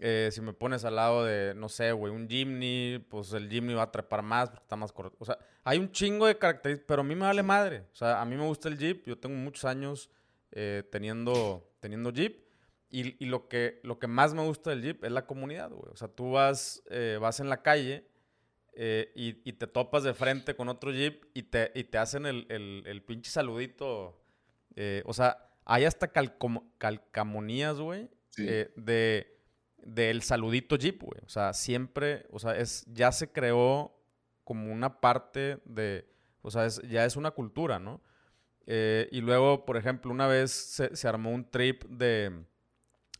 Eh, si me pones al lado de, no sé, güey, un Jimny, pues el Jimny va a trepar más porque está más corto. O sea, hay un chingo de características, pero a mí me vale madre. O sea, a mí me gusta el Jeep. Yo tengo muchos años eh, teniendo, teniendo Jeep. Y, y, lo, que, lo que más me gusta del Jeep es la comunidad, güey. O sea, tú vas, eh, vas en la calle y, y, te topas de frente con otro Jeep y te, y te hacen el, el, el pinche saludito. o sea, hay hasta calcamonías, güey, de del saludito Jeep, güey. O sea, siempre, o sea, es, ya se creó como una parte de, o sea, ya es una cultura, ¿no? Eh, y luego, por ejemplo, una vez se, armó un trip de,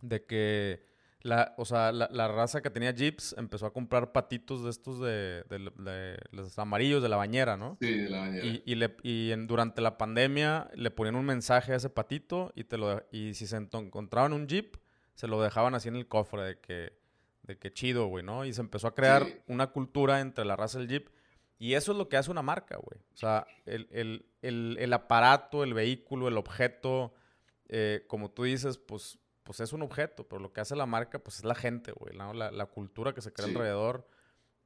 de que la, o sea, la, raza que tenía Jeeps empezó a comprar patitos de estos de, los amarillos de la bañera, ¿no? Sí, de la bañera. Y, y, le, y durante la pandemia le ponían un mensaje a ese patito y, te lo, y si se encontraban un Jeep, se lo dejaban así en el cofre de que, de que chido, güey, ¿no? Y se empezó a crear una cultura entre la raza del Jeep. Y eso es lo que hace una marca, güey. O sea, el, aparato, el vehículo, el objeto, eh, como tú dices, pues, pues es un objeto, pero lo que hace la marca, pues es la gente, güey, ¿no? la, cultura que se crea alrededor.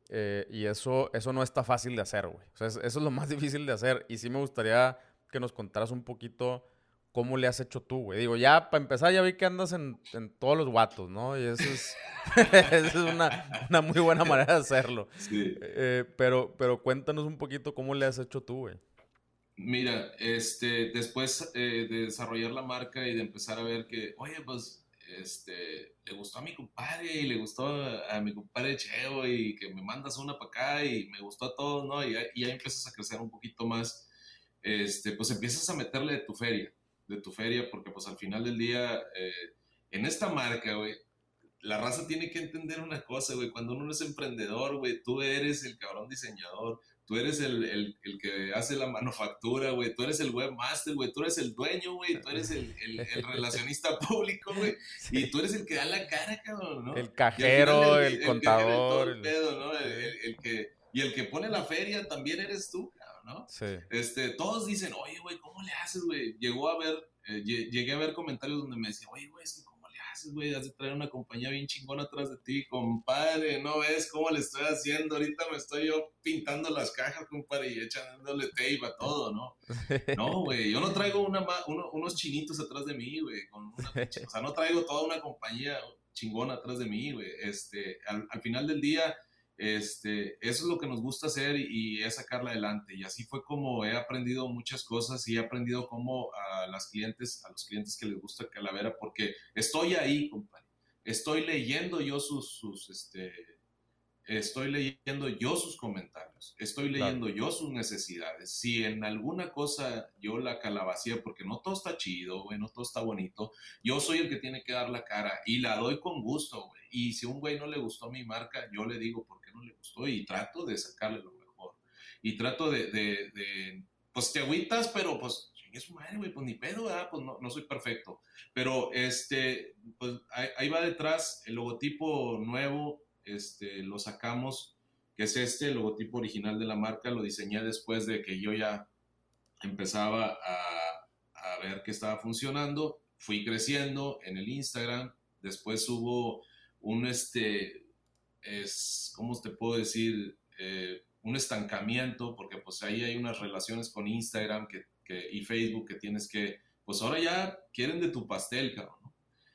Eh, y eso, eso no está fácil de hacer, güey. O sea, eso es lo más difícil de hacer. Y sí me gustaría que nos contaras un poquito ¿Cómo le has hecho tú, güey? Digo, ya para empezar, ya vi que andas en, todos los guatos, ¿no? Y eso es, es una, muy buena manera de hacerlo. Sí. Eh, pero, pero cuéntanos un poquito cómo le has hecho tú, güey. Mira, este, después eh, de desarrollar la marca y de empezar a ver que, oye, pues, este, le gustó a mi compadre y le gustó a, mi compadre Cheo y que me mandas una para acá y me gustó a todos, ¿no? Y, y ya empiezas a crecer un poquito más, este, pues empiezas a meterle de tu feria de tu feria, porque pues al final del día, eh, en esta marca, güey, la raza tiene que entender una cosa, güey, cuando uno es emprendedor, güey, tú eres el cabrón diseñador, tú eres el, el, el que hace la manufactura, güey, tú eres el webmaster, güey, tú eres el dueño, güey, tú eres el, el relacionista público, güey, y tú eres el que da la cara, cabrón, ¿no? El cajero, el, contador. El, que, y el que pone la feria también eres tú, ¿no? Sí. Este, todos dicen, oye, güey, ¿cómo le haces, güey? Llegó a ver, eh, llegué a ver comentarios donde me decían, oye, güey, ¿cómo le güey? Has de traer una compañía bien chingona atrás de ti, compadre, ¿no ves cómo le estoy haciendo? Ahorita me estoy yo pintando las cajas, compadre, y echándole tape a todo, ¿no? No, güey, yo no traigo una, unos chinitos atrás de mí, güey, o sea, no traigo toda una compañía chingona atrás de mí, güey. Este, al final del día este, eso es lo que nos gusta hacer y, es sacarla adelante. Y así fue como he aprendido muchas cosas y he aprendido cómo a las clientes, a los clientes que les gusta Calavera, porque estoy ahí, compadre. Estoy leyendo yo sus, sus este, estoy leyendo yo sus comentarios, estoy leyendo yo sus necesidades. Si en alguna cosa yo la calabacía, porque no todo está chido, güey, no todo está bonito, yo soy el que tiene que dar la cara y la doy con gusto, güey. Y si a un güey no le gustó mi marca, yo le digo por no le gustó y trato de sacarle lo mejor. Y trato de, pues te agüitas, pero pues es su madre, güey, pues ni pedo, Pues no, soy perfecto. Pero este, pues ahí, ahí va detrás el logotipo nuevo, este, lo sacamos, que es este, el logotipo original de la marca, lo diseñé después de que yo ya empezaba a, a ver que estaba funcionando, fui creciendo en el Instagram, después hubo un, este, es, ¿cómo te puedo decir? Eh, un estancamiento, porque pues ahí hay unas relaciones con Instagram que, que, y Facebook que tienes que, pues ahora ya quieren de tu pastel, cabrón.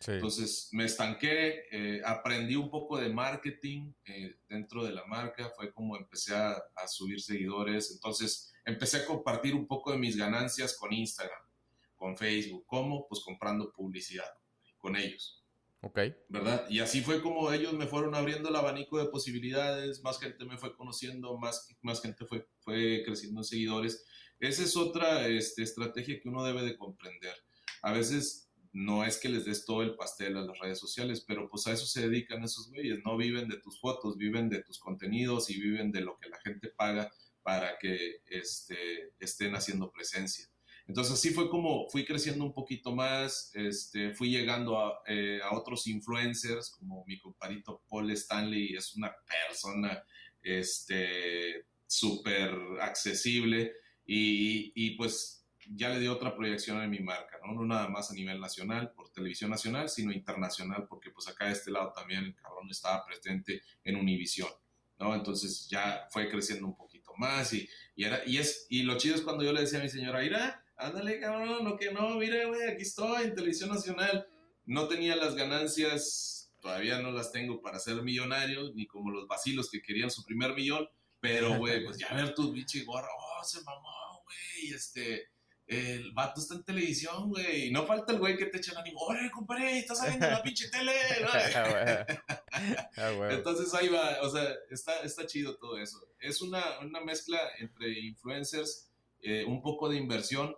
Entonces me estanqué, eh, aprendí un poco de marketing eh, dentro de la marca, fue como empecé a, subir seguidores, entonces empecé a compartir un poco de mis ganancias con Instagram, con Facebook, ¿cómo? Pues comprando publicidad con ellos. Ok. ¿Verdad? Y así fue como ellos me fueron abriendo el abanico de posibilidades, más gente me fue conociendo, más, más gente fue, fue creciendo en seguidores. Esa es otra este, estrategia que uno debe de comprender. A veces no es que les des todo el pastel a las redes sociales, pero pues a eso se dedican esos güeyes, no viven de tus fotos, viven de tus contenidos y viven de lo que la gente paga para que este, estén haciendo presencia. Entonces así fue como fui creciendo un poquito más, este, fui llegando a, eh, otros influencers, como mi compadito Paul Stanley, es una persona este, súper accesible y, pues ya le dio otra proyección a mi marca, ¿no? No nada más a nivel nacional, por televisión nacional, sino internacional, porque pues acá de este lado también el cabrón estaba presente en Univision, ¿no? Entonces ya fue creciendo un poquito más y, y, era, y, es, y lo chido es cuando yo le decía a mi señora, mira, ándale, cabrón, lo que no, mira, güey, aquí estoy en televisión nacional. No tenía las ganancias, todavía no las tengo para ser millonario, ni como los vacilos que querían su primer millón, pero, güey, pues ya ver tu bicho y gorra, oh, se mamó, güey, este, el vato está en televisión, güey, y no falta el güey que te eche el ánimo, ¡Ore, compadre, estás saliendo en la pinche tele! Ah, Entonces ahí va, o sea, está, está chido todo eso. Es una, una mezcla entre influencers, eh, un poco de inversión,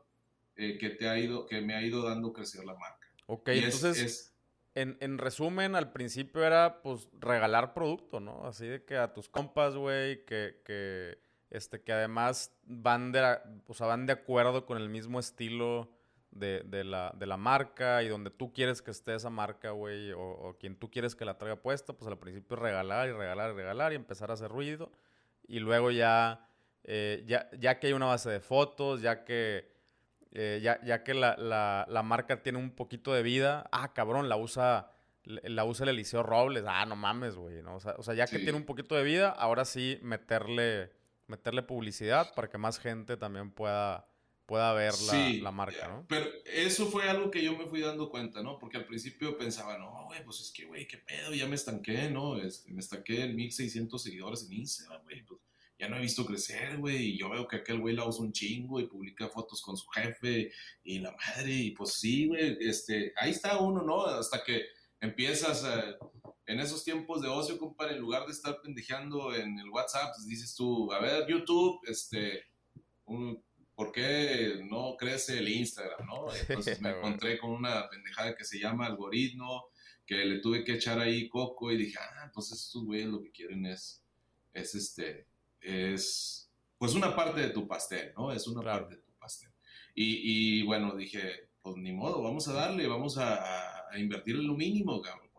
eh, que te ha ido, que me ha ido dando crecer la marca. Ok, entonces, en, en, resumen, al principio era, pues, regalar producto, ¿no? Así de que a tus compas, güey, que, que, este, que además van de, o sea, van de acuerdo con el mismo estilo de, de, la, de la marca y donde tú quieres que esté esa marca, güey, o, o, quien tú quieres que la traiga puesta, pues al principio regalar y regalar y regalar y empezar a hacer ruido. Y luego ya, eh, ya, ya que hay una base de fotos, ya que eh, ya, ya, que la, la, la, marca tiene un poquito de vida, ah, cabrón, la usa, la usa el Eliseo Robles, ah, no mames, güey, ¿no? O sea, o sea ya que tiene un poquito de vida, ahora sí meterle, meterle publicidad para que más gente también pueda, pueda ver la, la, marca, ¿no? Pero eso fue algo que yo me fui dando cuenta, ¿no? Porque al principio pensaba, no, güey, pues es que, güey, qué pedo, ya me estanqué, ¿no? Este, me estanqué en 1600 seguidores en Instagram, güey, pues ya no he visto crecer, güey, y yo veo que aquel güey la usa un chingo y publica fotos con su jefe y la madre, y pues sí, güey, este, ahí está uno, ¿no? Hasta que empiezas en esos tiempos de ocio, compadre, en lugar de estar pendejeando en el WhatsApp, pues dices tú, a ver, YouTube, este, ¿por qué no crece el Instagram, no? Entonces me encontré con una pendejada que se llama algoritmo, que le tuve que echar ahí coco y dije, ah, entonces estos güeyes lo que quieren es, es este, es pues una parte de tu pastel, ¿no? Es una parte de tu pastel. Y, y, bueno, dije, pues ni modo, vamos a darle, vamos a, a invertir en lo mínimo, cabrón.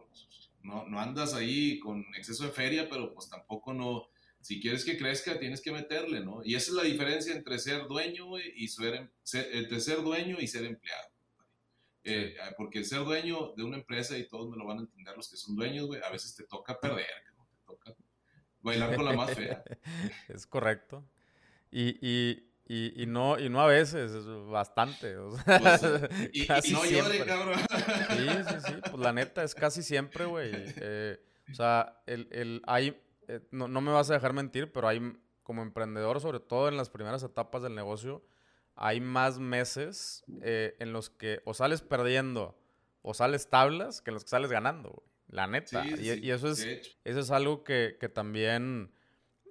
No, no andas ahí con exceso de feria, pero pues tampoco no, si quieres que crezca, tienes que meterle, ¿no? Y esa es la diferencia entre ser dueño y ser, em, entre ser dueño y ser empleado. Eh, porque ser dueño de una empresa, y todos me lo van a entender los que son dueños, güey, a veces te toca perder, te toca Bailar con la más fea. es correcto. Y, y, y, y, no, y no a veces, es bastante. pues, y, no llore, cabrón. Sí, sí, sí. Pues la neta es casi siempre, güey. Eh, o sea, el, el, hay, eh, no, no me vas a dejar mentir, pero hay como emprendedor, sobre todo en las primeras etapas del negocio, hay más meses eh, en los que o sales perdiendo o sales tablas que en los que sales ganando, güey. La neta. y, eso es, eso es algo que, también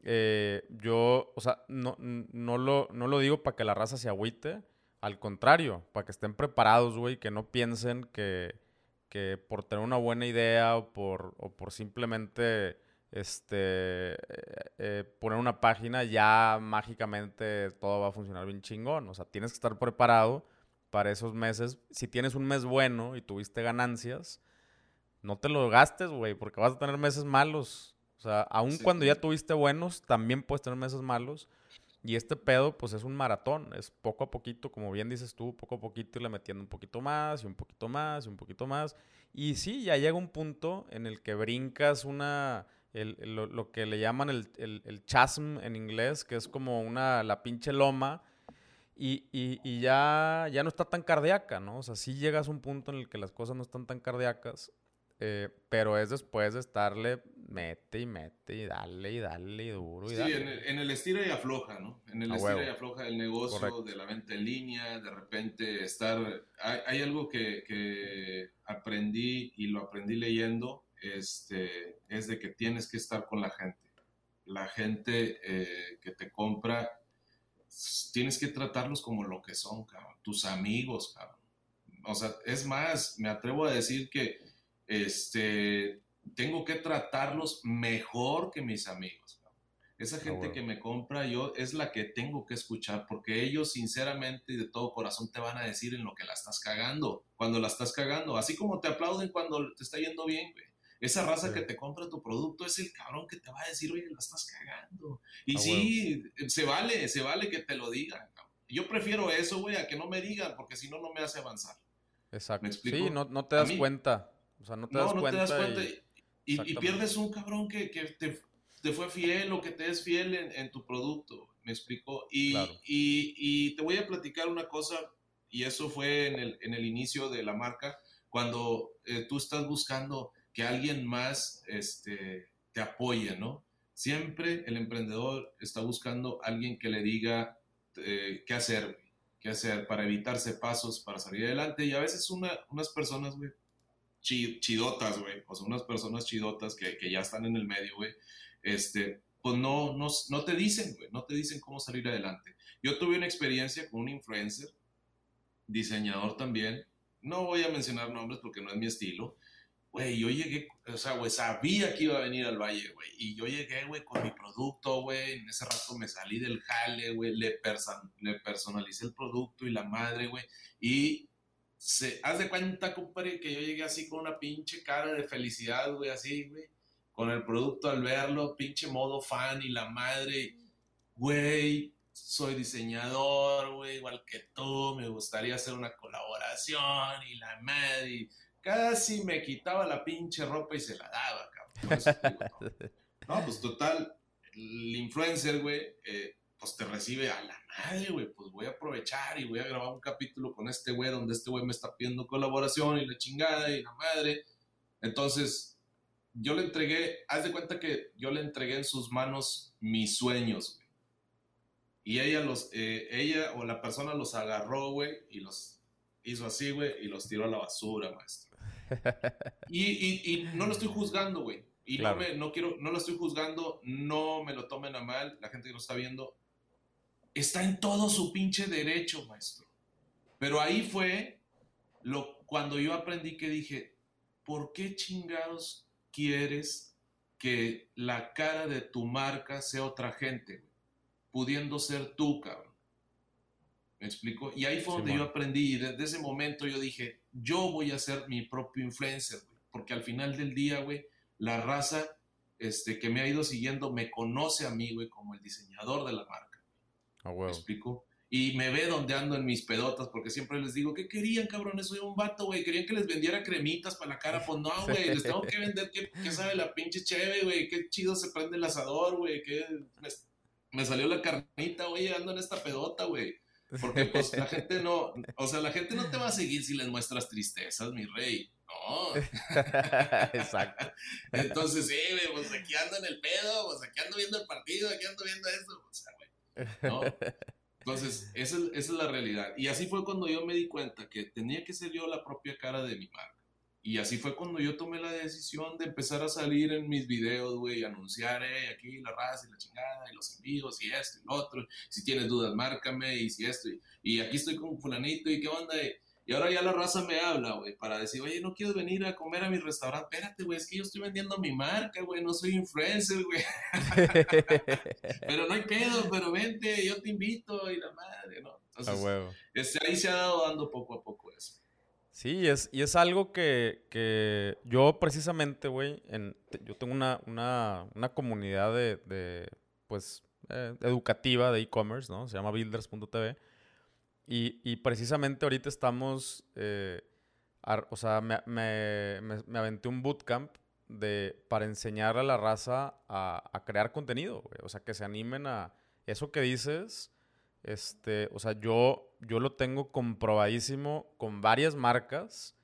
eh, yo, o sea, no, no, lo, no lo digo para que la raza se agüite. Al contrario, para que estén preparados, güey, que no piensen que, que por tener una buena idea o por, o por simplemente este, eh, eh, poner una página, ya mágicamente todo va a funcionar bien chingón. O sea, tienes que estar preparado para esos meses. Si tienes un mes bueno y tuviste ganancias, no te lo gastes, güey, porque vas a tener meses malos. O sea, aun cuando ya tuviste buenos, también puedes tener meses malos. Y este pedo, pues es un maratón. Es poco a poquito, como bien dices tú, poco a poquito irle metiendo un poquito más y un poquito más y un poquito más. Y sí, ya llega un punto en el que brincas una. El, lo, que le llaman el, el, chasm en inglés, que es como una. la pinche loma. Y, y, y, ya, ya no está tan cardíaca, ¿no? O sea, sí llegas a un punto en el que las cosas no están tan cardíacas eh, pero es después de estarle mete y mete y dale y dale y duro y sí, en el, en el, estira y afloja, ¿no? En el estira y afloja del negocio, de la venta en línea, de repente estar... Hay, hay algo que, que, aprendí y lo aprendí leyendo, este, es de que tienes que estar con la gente. La gente eh, que te compra, tienes que tratarlos como lo que son, cabrón. Tus amigos, cabrón O sea, es más, me atrevo a decir que este, tengo que tratarlos mejor que mis amigos. Esa ah, gente que me compra yo es la que tengo que escuchar porque ellos sinceramente y de todo corazón te van a decir en lo que la estás cagando, cuando la estás cagando, así como te aplauden cuando te está yendo bien, güey. Esa raza que te compra tu producto es el cabrón que te va a decir, oye, la estás cagando. Y ah, sí, se vale, se vale que te lo digan. Yo prefiero eso, güey, a que no me digan, porque si no, no me hace avanzar. Exacto. ¿Me explico? Sí, no, no te das cuenta. O sea, no te das cuenta. Te das cuenta y, y, pierdes un cabrón que, que te, te, fue fiel o que te es fiel en, en tu producto. ¿Me explico? Y, y, y, te voy a platicar una cosa, y eso fue en el, en el inicio de la marca, cuando eh, tú estás buscando que alguien más este, te apoye, ¿no? Siempre el emprendedor está buscando alguien que le diga eh, qué hacer, qué hacer para evitarse pasos, para salir adelante. Y a veces una, unas personas, güey, chidotas, güey, o sea, unas personas chidotas que, que, ya están en el medio, güey, este, pues no, no, no te dicen, güey, no te dicen cómo salir adelante. Yo tuve una experiencia con un influencer, diseñador también, no voy a mencionar nombres porque no es mi estilo, Güey, yo llegué, o sea, güey, sabía que iba a venir al valle, güey. Y yo llegué, güey, con mi producto, güey. En ese rato me salí del jale, güey. Le, le personalicé el producto y la madre, güey. Y se, haz de cuenta, compadre, que yo llegué así con una pinche cara de felicidad, güey, así, güey. Con el producto al verlo, pinche modo fan y la madre. Güey, soy diseñador, güey, igual que tú. Me gustaría hacer una colaboración y la madre. Casi me quitaba la pinche ropa y se la daba, cabrón. No, pues total, el influencer, güey, eh, pues te recibe a la madre, güey. Pues voy a aprovechar y voy a grabar un capítulo con este güey donde este güey me está pidiendo colaboración y la chingada y la madre. Entonces, yo le entregué, haz de cuenta que yo le entregué en sus manos mis sueños, güey. Y ella los, eh, ella o la persona los agarró, güey, y los hizo así, güey, y los tiró a la basura, maestro. Y, no lo estoy juzgando, güey. Y no, me, no quiero, no lo estoy juzgando, no me lo tomen a mal, la gente que lo está viendo. Está en todo su pinche derecho, maestro. Pero ahí fue lo, cuando yo aprendí que dije, ¿por qué chingados quieres que la cara de tu marca sea otra gente, pudiendo ser tú, cabrón? ¿Me explico? Y ahí fue donde yo aprendí y desde ese momento yo dije, yo voy a ser mi propio influencer, güey, porque al final del día, güey, la raza este, que me ha ido siguiendo me conoce a mí, güey, como el diseñador de la marca. ¿Me explico? Y me ve donde ando en mis pedotas, porque siempre les digo, ¿qué querían, cabrones? Soy un vato, güey. Querían que les vendiera cremitas para la cara. Pues no, güey, les tengo que vender qué, sabe la pinche cheve, güey. Qué chido se prende el asador, güey. Qué... Me, me, salió la carnita, güey, ando en esta pedota, güey. Porque pues la gente no, o sea, la gente no te va a seguir si les muestras tristezas, mi rey. No. Exacto. Entonces, sí, pues aquí ando en el pedo, pues aquí ando viendo el partido, aquí ando viendo esto, o sea. Entonces, esa es, la realidad. Y así fue cuando yo me di cuenta que tenía que ser yo la propia cara de mi marca. Y así fue cuando yo tomé la decisión de empezar a salir en mis videos, güey, anunciar, eh, aquí la raza y la chingada, y los envíos, y esto y lo otro. Si tienes dudas, márcame, y si esto. Y, aquí estoy con fulanito, y qué onda. Ahora ya la raza me habla, güey, para decir, oye, no quiero venir a comer a mi restaurante. Espérate, güey, es que yo estoy vendiendo mi marca, güey, no soy influencer, güey. pero no hay pedo, pero vente, yo te invito, y la madre, ¿no? Entonces, este, ahí se ha dado dando poco a poco eso. Sí, es, y es algo que, yo precisamente, güey, yo tengo una, comunidad de, pues, eh, educativa de e-commerce, ¿no? Se llama builders.tv. Y, precisamente ahorita estamos, eh, o sea, me, me, aventé un bootcamp de, para enseñar a la raza a, a crear contenido, güey. O sea, que se animen a eso que dices este, o sea, yo, yo lo tengo comprobadísimo con varias marcas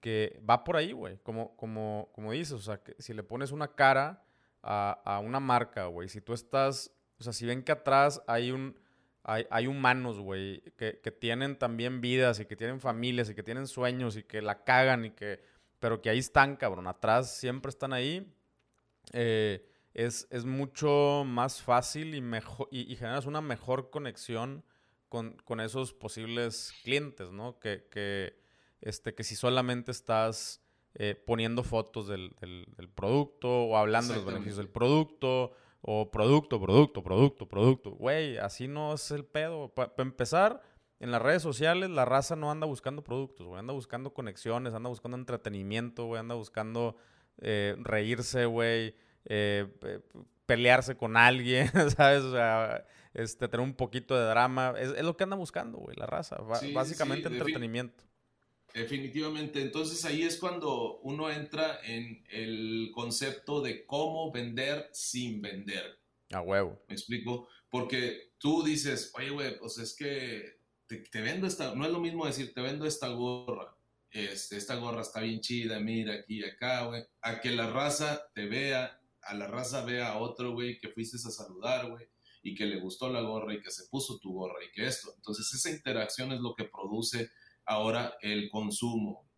que va por ahí, güey. Como, como, como dices, o sea, que si le pones una cara a, a una marca, güey, si tú estás, o sea, si ven que atrás hay un, hay, hay humanos, güey, que, que, tienen también vidas y que tienen familias y que tienen sueños y que la cagan y que, pero que ahí están, cabrón, atrás siempre están ahí. Eh, es, es mucho más fácil y, mejor, y, generas una mejor conexión con, con, esos posibles clientes, ¿no? Que, que este, que si solamente estás eh, poniendo fotos del, producto o hablando de los beneficios del producto o producto, producto, producto, producto. Güey, así no es el pedo. Para empezar, en las redes sociales la raza no anda buscando productos, güey. Anda buscando conexiones, anda buscando entretenimiento, güey. Anda buscando eh, reírse, güey. Eh, pelearse con alguien, ¿sabes? O sea, este, tener un poquito de drama. Es, lo que anda buscando, güey, la raza. básicamente entretenimiento. Definitivamente. Entonces ahí es cuando uno entra en el concepto de cómo vender sin vender. A huevo. ¿Me explico? Porque tú dices, oye, güey, pues es que te, vendo esta, no es lo mismo decir, te vendo esta gorra. Este, esta gorra está bien chida, mira aquí y acá, güey. A que la raza te vea, a la raza vea a otro, güey, que fuiste a saludar, güey, y que le gustó la gorra y que se puso tu gorra y que esto. Entonces esa interacción es lo que produce ahora el consumo.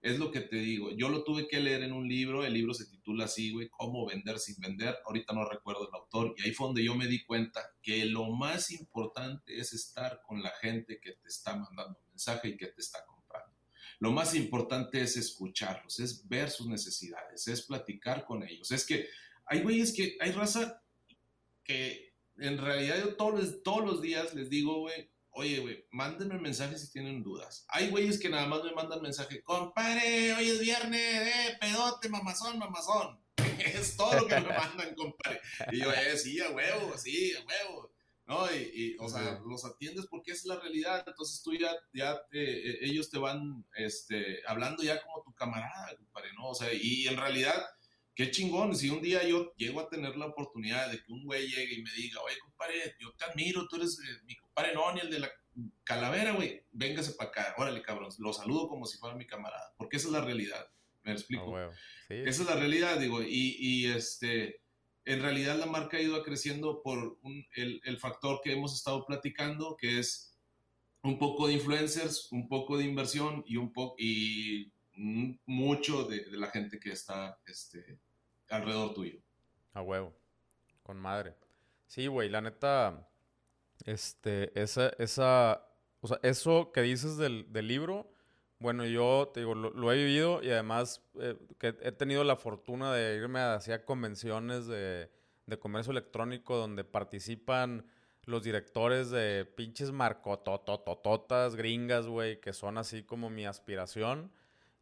Es lo que te digo. Yo lo tuve que leer en un libro. El libro se titula así, güey, Cómo vender sin vender. Ahorita no recuerdo el autor. Y ahí fue donde yo me di cuenta que lo más importante es estar con la gente que te está mandando mensaje y que te está comprando. Lo más importante es escucharlos, es ver sus necesidades, es platicar con ellos. Es que hay güeyes que, hay raza que en realidad yo todos, todos los días les digo, güey, Oye, güey, mándenme mensajes si tienen dudas. Hay güeyes que nada más me mandan mensaje, compadre, hoy es viernes, eh, pedote, mamazón, mamazón. es todo lo que me mandan, compadre. Y yo, eh, sí, a huevo, sí, a huevo. ¿no? Y, o sea, los atiendes porque es la realidad, entonces tú ya, ya eh, ellos te van este, hablando ya como tu camarada, compadre, ¿no? O sea, y en realidad, qué chingón, si un día yo llego a tener la oportunidad de que un güey llegue y me diga, oye, compadre, yo te admiro, tú eres eh, mi compadre Noni, el de la calavera, güey, véngase para acá, órale, cabrón, lo saludo como si fuera mi camarada, porque esa es la realidad, me explico. Ah, esa es la realidad, digo, y, y, este, en realidad la marca ha ido creciendo por el, el factor que hemos estado platicando, que es un poco de influencers, un poco de inversión y un poco y mucho de, de, la gente que está este, alrededor tuyo. A huevo. Con madre. Sí, güey, la neta. Este, esa, esa. O sea, eso que dices del, del libro. Bueno, yo te digo, lo, he vivido y además eh, que he tenido la fortuna de irme hacia convenciones de, de comercio electrónico donde participan los directores de pinches marcototototas gringas, güey, que son así como mi aspiración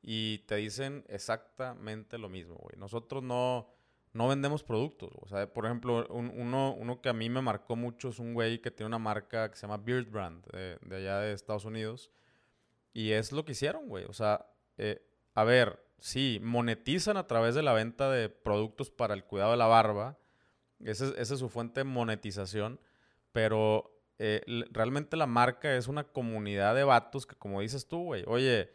y te dicen exactamente lo mismo, güey. Nosotros no, no vendemos productos. O sea, por ejemplo, uno, uno que a mí me marcó mucho es un güey que tiene una marca que se llama Beard Brand, de, allá de Estados Unidos. Y es lo que hicieron, güey. O sea, eh, a ver, sí, monetizan a través de la venta de productos para el cuidado de la barba. Esa es, su fuente de monetización. Pero eh, realmente la marca es una comunidad de vatos que, como dices tú, güey, oye,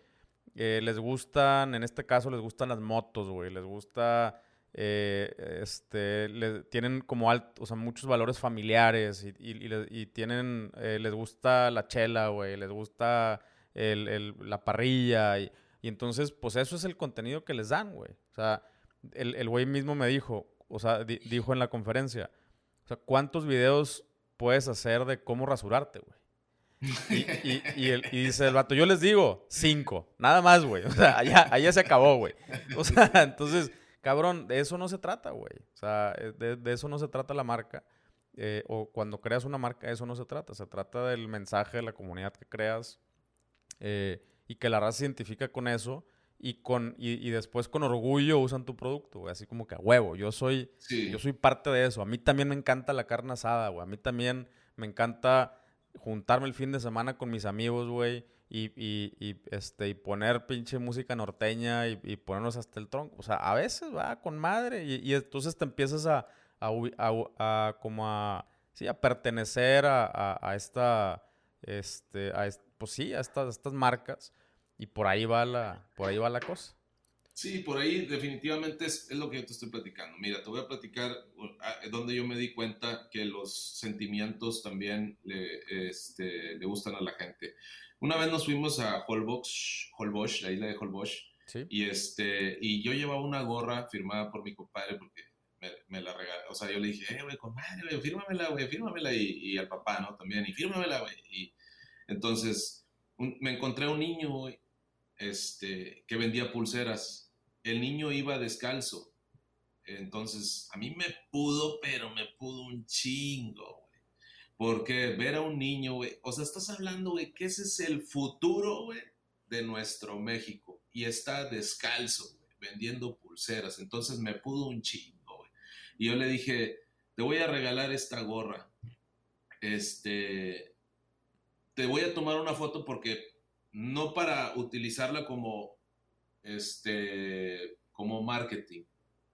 eh, les gustan, en este caso les gustan las motos, güey. Les gusta, eh, este, tienen como muchos valores familiares y, tienen, eh, les gusta la chela, güey. Les gusta la parrilla y, entonces, pues eso es el contenido que les dan, güey. O sea, el güey mismo me dijo, o sea, dijo en la conferencia, ¿cuántos videos puedes hacer de cómo rasurarte, güey? Y, dice el vato, yo les digo, cinco, nada más, güey. O sea, allá, se acabó, güey. O sea, entonces, cabrón, de eso no se trata, güey. O sea, eh, de, eso no se trata la marca. Eh, o cuando creas una marca, eso no se trata. Se trata del mensaje de la comunidad que creas eh, y que la raza se identifica con eso y, con, y, después con orgullo usan tu producto, güey. Así como que a huevo, yo soy, yo soy parte de eso. A mí también me encanta la carne asada, güey. A mí también me encanta juntarme el fin de semana con mis amigos, güey, y, y, y, este, y poner pinche música norteña y, y, ponernos hasta el tronco. O sea, a veces va con madre y, entonces te empiezas a, a, a, como a, sí, a pertenecer a, esta, este, a, pues sí, a estas, estas marcas y por ahí va la, por ahí va la cosa. Sí, por ahí definitivamente es, es, lo que yo te estoy platicando. Mira, te voy a platicar donde yo me di cuenta que los sentimientos también le, este, le gustan a la gente. Una vez nos fuimos a Holbox, Holbox, la isla de Holbox, y, este, y yo llevaba una gorra firmada por mi compadre porque me, la regaló. O sea, yo le dije, eh, güey, compadre, güey, fírmamela, güey, fírmamela. Y, y, al papá, ¿no? También, y fírmamela, güey. Y entonces me encontré un niño, güey, este, que vendía pulseras. El niño iba descalzo. Entonces, a mí me pudo, pero me pudo un chingo. Porque ver a un niño, güey, o sea, estás hablando, güey, que ese es el futuro, güey, de nuestro México. Y está descalzo, güey, vendiendo pulseras. Entonces me pudo un chingo, güey. Y yo le dije, te voy a regalar esta gorra. Este, te voy a tomar una foto porque no para utilizarla como, este, como marketing,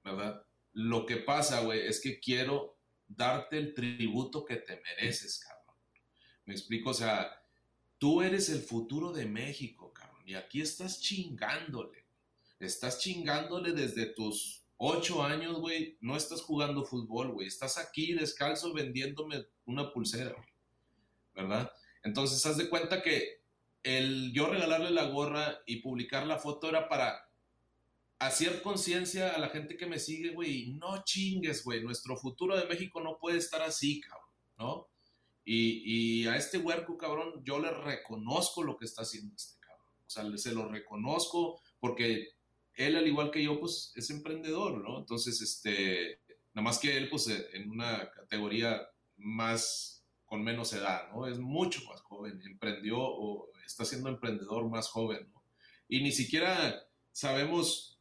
¿verdad? Lo que pasa, güey, es que quiero darte el tributo que te mereces, cabrón. Me explico, o sea, tú eres el futuro de México, cabrón, y aquí estás chingándole. Estás chingándole desde tus ocho años, güey, no estás jugando fútbol, güey. Estás aquí descalzo vendiéndome una pulsera, ¿verdad? Entonces, haz de cuenta que el yo regalarle la gorra y publicar la foto era para hacer conciencia a la gente que me sigue, güey, no chingues, güey, nuestro futuro de México no puede estar así, cabrón, ¿no? Y, y, a este huerco, cabrón, yo le reconozco lo que está haciendo este cabrón. O sea, se lo reconozco porque él, al igual que yo, pues es emprendedor, ¿no? Entonces, este, nada más que él, pues en una categoría más, con menos edad, ¿no? Es mucho más joven, emprendió o está siendo emprendedor más joven, ¿no? Y ni siquiera sabemos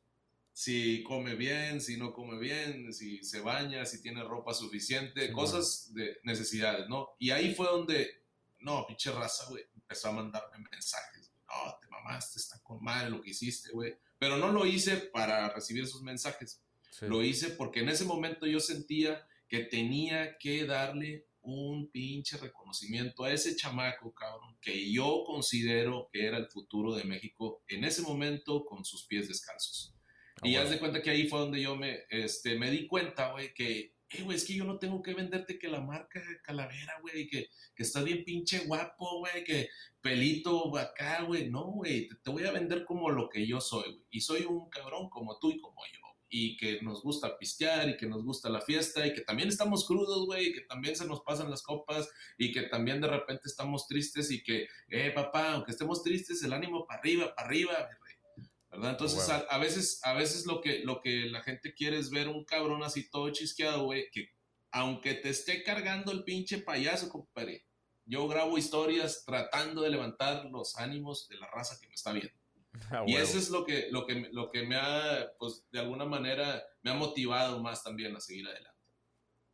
si come bien, si no come bien, si se baña, si tiene ropa suficiente, cosas de necesidades, ¿no? Y ahí fue donde, no, pinche raza, güey, empezó a mandarme mensajes. No, te mamaste, está con mal lo que hiciste, güey. Pero no lo hice para recibir esos mensajes. Lo hice porque en ese momento yo sentía que tenía que darle un pinche reconocimiento a ese chamaco, cabrón, que yo considero que era el futuro de México en ese momento con sus pies descalzos. Y haz de cuenta que ahí fue donde yo me, este, me di cuenta, güey, que, eh, güey, es que yo no tengo que venderte que la marca Calavera, güey, que, que está bien pinche guapo, güey, que pelito acá, güey. No, güey, te, te voy a vender como lo que yo soy, güey. Y soy un cabrón como tú y como yo y que nos gusta pistear y que nos gusta la fiesta y que también estamos crudos, güey, y que también se nos pasan las copas y que también de repente estamos tristes y que, eh, papá, aunque estemos tristes, el ánimo para arriba, para arriba, ¿verdad? Entonces, a, veces, a veces lo que, lo que la gente quiere es ver un cabrón así todo chisqueado, güey, que aunque te esté cargando el pinche payaso, compadre, yo grabo historias tratando de levantar los ánimos de la raza que me está viendo. Ah, y eso es lo que, lo, que, lo que me ha, pues, de alguna manera, me ha motivado más también a seguir adelante.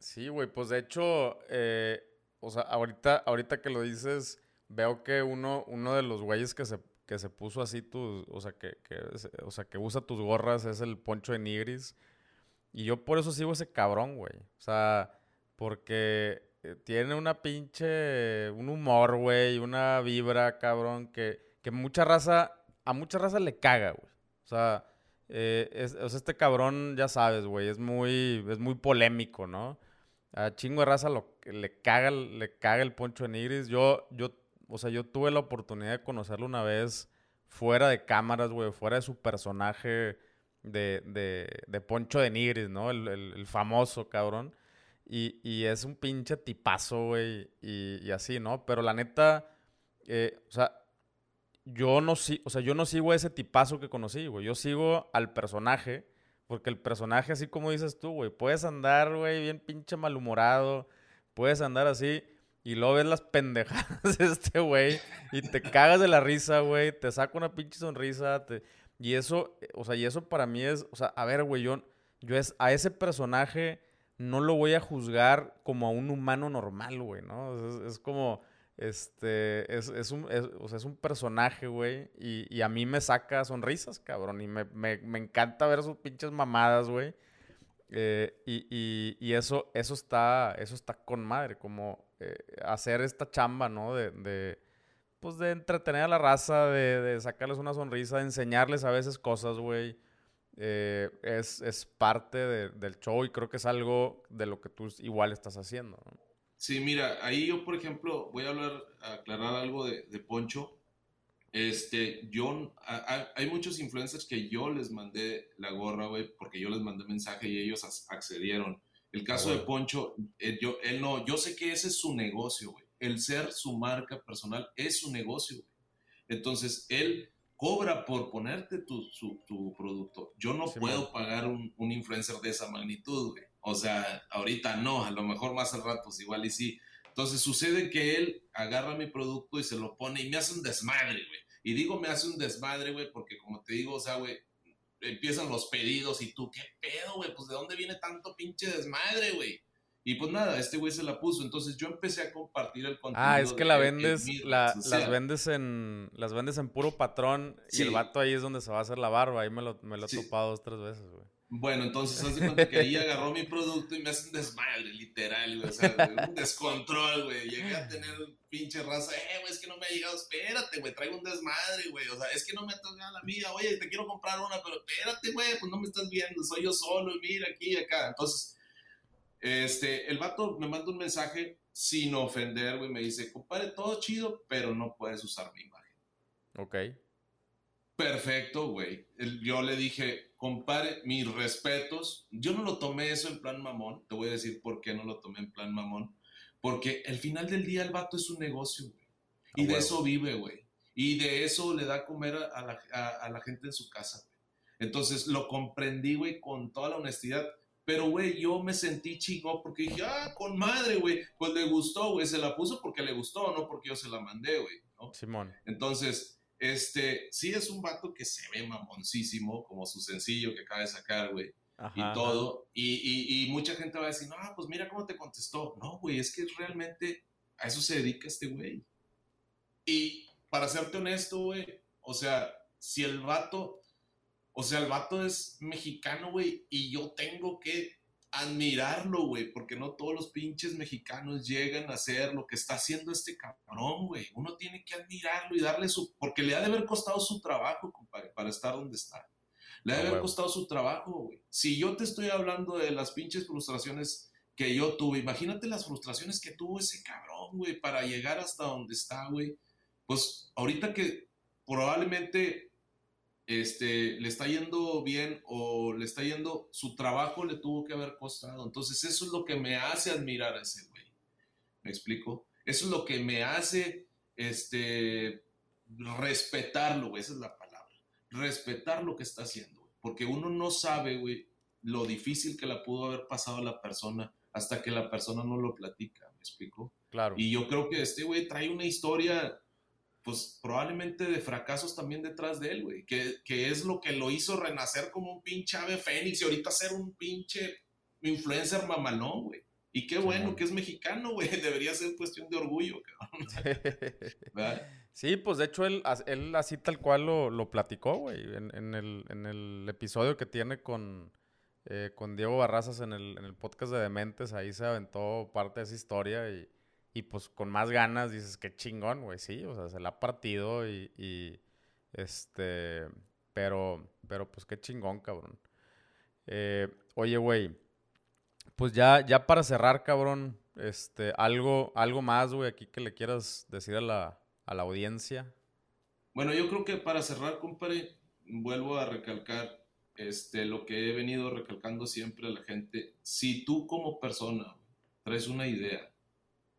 Sí, güey, pues de hecho, eh, o sea, ahorita, ahorita que lo dices, veo que uno, uno de los güeyes que se, que se puso así tus, o sea, que, o sea, que usa tus gorras es el Poncho de Nigris. Y yo por eso sigo ese cabrón, güey. O sea, porque eh, tiene una pinche, un humor, güey, una vibra, cabrón, que, que mucha raza a mucha raza le caga, güey. O sea, eh, es, este cabrón, ya sabes, güey, es muy, es muy polémico, ¿no? A chingo de raza lo, le, caga, le caga el Poncho de Nigris. Yo, yo, o sea, yo tuve la oportunidad de conocerlo una vez fuera de cámaras, güey, fuera de su personaje de, de, de Poncho de Nigris, ¿no? El, famoso cabrón. Y, y, es un pinche tipazo, güey, y, y, así, ¿no? Pero la neta, eh, o sea, yo no, o sea, yo no sigo ese tipazo que conocí, güey. Yo sigo al personaje, porque el personaje, así como dices tú, güey, puedes andar, güey, bien pinche malhumorado, puedes andar así, y luego ves las pendejadas de este güey, y te cagas de la risa, güey, te saca una pinche sonrisa, y eso, o sea, y eso para mí es, o sea, a ver, güey, yo, yo es, a ese personaje no lo voy a juzgar como a un humano normal, güey, ¿no? es como este, es, es, un, o sea, es un personaje, güey. Y, y, a mí me saca sonrisas, cabrón. Y me, me, me encanta ver sus pinches mamadas, güey. Eh, y, y, y, eso, eso, está, eso está con madre, como eh, hacer esta chamba, ¿no? De, de, pues de entretener a la raza, de, de sacarles una sonrisa, de enseñarles a veces cosas, güey. Eh, es, es, parte del show y creo que es algo de lo que tú igual estás haciendo. ¿no? Sí, mira, ahí yo, por ejemplo, voy a hablar, aclarar algo de, Poncho. Este, yo, hay muchos influencers que yo les mandé la gorra, güey, porque yo les mandé mensaje y ellos accedieron. El caso de Poncho, eh, yo, él no, yo sé que ese es su negocio, güey. El ser su marca personal es su negocio, güey. Entonces, él cobra por ponerte tu, tu producto. Yo no puedo pagar un, un, influencer de esa magnitud, güey. O sea, ahorita no, a lo mejor más al rato, pues igual y sí. Entonces sucede que él agarra mi producto y se lo pone y me hace un desmadre, güey. Y digo me hace un desmadre, güey, porque como te digo, o sea, güey, empiezan los pedidos y tú, ¿qué pedo, güey? Pues de dónde viene tanto pinche desmadre, güey. Y pues nada, este güey se la puso. Entonces yo empecé a compartir el contenido. Ah, es que la vendes, las vendes en, las vendes en puro patrón y el vato ahí es donde se va a hacer la barba. Ahí me lo, me lo he topado dos, tres veces, güey. Bueno, entonces hace cuenta que ahí agarró mi producto y me hace un desmadre, literal, güey. O sea, un descontrol, güey. Llegué a tener pinche raza, eh, güey, es que no me ha llegado, espérate, güey, traigo un desmadre, güey. O sea, es que no me ha tocado la mía, oye, te quiero comprar una, pero espérate, güey, pues no me estás viendo, soy yo solo, y mira aquí y acá. Entonces, este, el vato me manda un mensaje sin ofender, güey, me dice, compadre, todo chido, pero no puedes usar mi imagen. Ok. Perfecto, güey. Yo le dije, compare, mis respetos. Yo no lo tomé eso en plan mamón. Te voy a decir por qué no lo tomé en plan mamón. Porque al final del día el vato es un negocio, güey. Y de eso vive, güey. Y de eso le da a comer a, la, gente en su casa, güey. Entonces lo comprendí, güey, con toda la honestidad. Pero, güey, yo me sentí chingón porque dije, ah, con madre, güey. Pues le gustó, güey. Se la puso porque le gustó, no porque yo se la mandé, güey. Simón. Entonces, este, sí es un vato que se ve mamoncísimo, como su sencillo que acaba de sacar, güey. y todo. Y, y, mucha gente va a decir, no, pues mira cómo te contestó. No, güey, es que realmente a eso se dedica este güey. Y para serte honesto, güey, o sea, si el vato, o sea, el vato es mexicano, güey, y yo tengo que admirarlo, güey, porque no todos los pinches mexicanos llegan a hacer lo que está haciendo este cabrón, güey. Uno tiene que admirarlo y darle su, porque le ha de haber costado su trabajo, compadre, para estar donde está. Le ha de haber costado su trabajo, güey. Si yo te estoy hablando de las pinches frustraciones que yo tuve, imagínate las frustraciones que tuvo ese cabrón, güey, para llegar hasta donde está, güey. Pues ahorita que probablemente este, le está yendo bien o le está yendo, su trabajo le tuvo que haber costado. Entonces eso es lo que me hace admirar a ese güey. ¿Me explico? Eso es lo que me hace, este, respetarlo, güey, esa es la palabra. Respetar lo que está haciendo, güey. Porque uno no sabe, güey, lo difícil que la pudo haber pasado a la persona hasta que la persona no lo platica, ¿me explico? Claro. Y yo creo que este güey trae una historia pues probablemente de fracasos también detrás de él, güey, que, es lo que lo hizo renacer como un pinche ave fénix y ahorita ser un pinche influencer mamalón, güey. Y qué bueno que es mexicano, güey, debería ser cuestión de orgullo, cabrón. sí, pues de hecho él, él así tal cual lo, platicó, güey, en, el, episodio que tiene con, eh, con Diego Barrazas en el, en el podcast de Dementes, ahí se aventó parte de esa historia y y pues con más ganas dices, qué chingón, güey, sí, o sea, se la ha partido y, este, pero, pero pues qué chingón, cabrón. Eh, oye, güey, pues ya, ya para cerrar, cabrón, este, algo, algo más, güey, aquí que le quieras decir a la, a la audiencia. Bueno, yo creo que para cerrar, compadre, vuelvo a recalcar este, lo que he venido recalcando siempre a la gente. Si tú como persona traes una idea,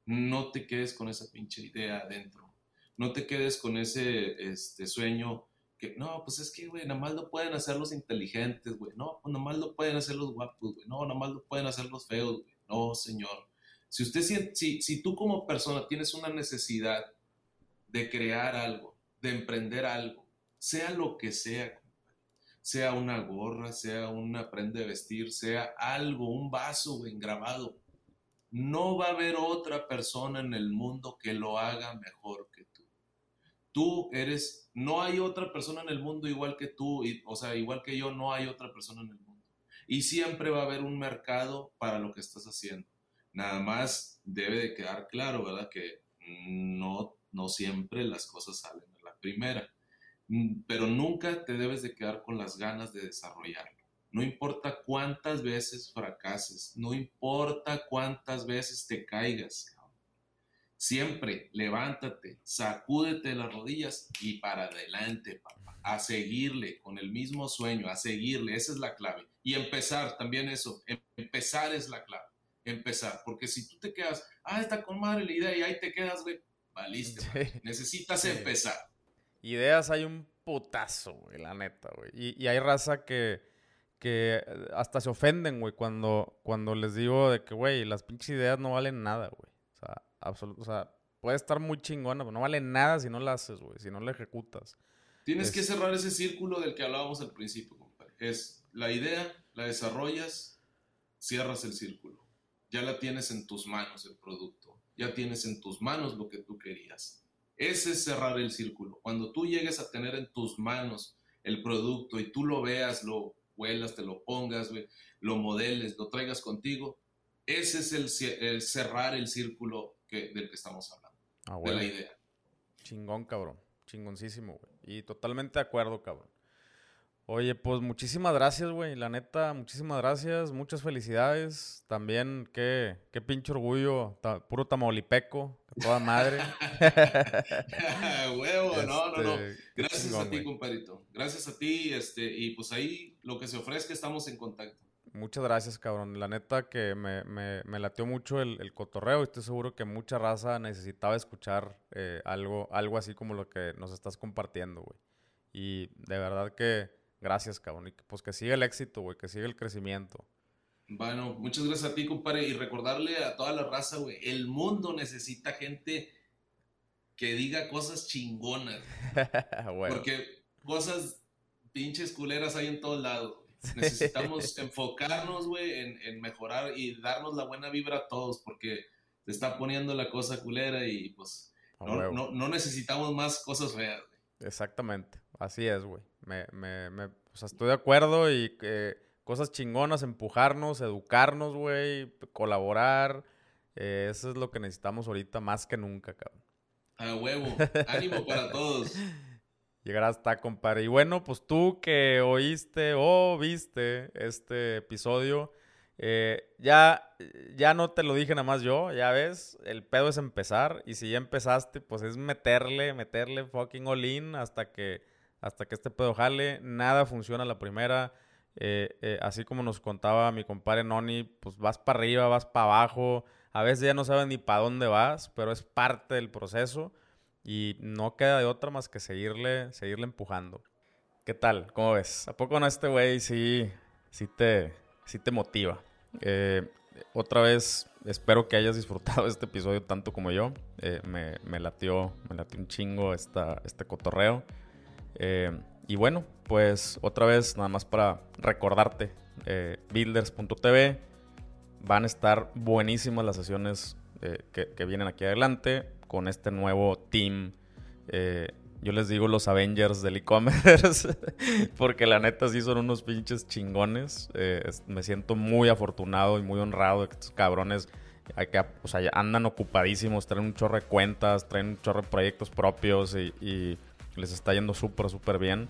no te quedes con esa pinche idea adentro. No te quedes con ese este, sueño que, no, pues es que, güey, nada más lo pueden hacer los inteligentes, güey. No, pues nada más lo pueden hacer los guapos, güey. No, nada más lo pueden hacer los feos, güey. No, señor. Si usted, si, si tú como persona tienes una necesidad de crear algo, de emprender algo, sea lo que sea, sea una gorra, sea una prenda de vestir, sea algo, un vaso, güey, grabado, no va a haber otra persona en el mundo que lo haga mejor que tú. Tú eres, no hay otra persona en el mundo igual que tú, o sea, igual que yo, no hay otra persona en el mundo. Y siempre va a haber un mercado para lo que estás haciendo. Nada más debe de quedar claro, ¿verdad? Que no, no siempre las cosas salen a la primera, pero nunca te debes de quedar con las ganas de desarrollarlo. No importa cuántas veces fracases, no importa cuántas veces te caigas. Siempre levántate, sacúdete las rodillas y para adelante, papá. A seguirle con el mismo sueño, a seguirle, esa es la clave. Y empezar, también eso, empezar es la clave. Empezar, porque si tú te quedas, ah, está con madre la idea y ahí te quedas, güey, valiste. Necesitas empezar. ideas hay un putazo, güey, la neta, güey. Y, hay raza que, que hasta se ofenden, güey, cuando, cuando les digo de que, güey, las pinches ideas no valen nada, güey. O sea, absoluto, o sea, puede estar muy chingona, pero no vale nada si no la haces, güey, si no la ejecutas. Tienes que cerrar ese círculo del que hablábamos al principio, compadre. Es la idea, la desarrollas, cierras el círculo. Ya la tienes en tus manos el producto. Ya tienes en tus manos lo que tú querías. Ese es cerrar el círculo. Cuando tú llegues a tener en tus manos el producto y tú lo veas, lo huelas, te lo pongas, lo modeles, lo traigas contigo, ese es el, cerrar el círculo que, del que estamos hablando. Ah, de la idea. Chingón, cabrón. Chingoncísimo, güey. Y totalmente de acuerdo, cabrón. Oye, pues muchísimas gracias, güey. La neta, muchísimas gracias. Muchas felicidades. También, qué, qué pinche orgullo. puro tamaulipeco. Toda madre. Huevo, no, no, no. Este, gracias a ti, compadrito. Gracias a ti. Este, y pues ahí lo que se ofrezca, estamos en contacto. Muchas gracias, cabrón. La neta que me, me, me latió mucho el, el, cotorreo y estoy seguro que mucha raza necesitaba escuchar eh, algo, algo así como lo que nos estás compartiendo, güey. Y de verdad que Gracias, cabrón. Y pues que siga el éxito, güey, que siga el crecimiento. Bueno, muchas gracias a ti, compadre. Y recordarle a toda la raza, güey, el mundo necesita gente que diga cosas chingonas. Porque cosas pinches culeras hay en todos lados. Necesitamos enfocarnos, güey, en, mejorar y darnos la buena vibra a todos, porque se está poniendo la cosa culera y pues no, no, necesitamos más cosas feas. Exactamente, así es, güey. Me, me, me, o sea, estoy de acuerdo y que cosas chingonas, empujarnos, educarnos, güey, colaborar. Eh, eso es lo que necesitamos ahorita más que nunca, cabrón. A huevo, ánimo para todos. Llegar hasta, compadre. Y bueno, pues tú que oíste o viste este episodio, eh, ya, ya no te lo dije nada más yo, ya ves, el pedo es empezar. Y si ya empezaste, pues es meterle, meterle fucking all in hasta que hasta que este pedo jale. Nada funciona la primera. Eh, eh, así como nos contaba mi compadre Noni, pues vas para arriba, vas para abajo. A veces ya no sabes ni para dónde vas, pero es parte del proceso y no queda de otra más que seguirle, seguirle empujando. ¿Qué tal? ¿Cómo ves? ¿A poco no este güey sí, sí, te, sí te motiva? Eh, otra vez, espero que hayas disfrutado este episodio tanto como yo. me, me, latió, me latió un chingo esta, este cotorreo. Eh, y bueno, pues otra vez, nada más para recordarte, eh, builders.tv, van a estar buenísimas las sesiones eh, que, vienen aquí adelante con este nuevo team. yo les digo los Avengers del e-commerce, porque la neta sí son unos pinches chingones. me siento muy afortunado y muy honrado de que estos cabrones o sea, andan ocupadísimos, traen un chorro de cuentas, traen un chorro de proyectos propios y les está yendo súper, súper bien.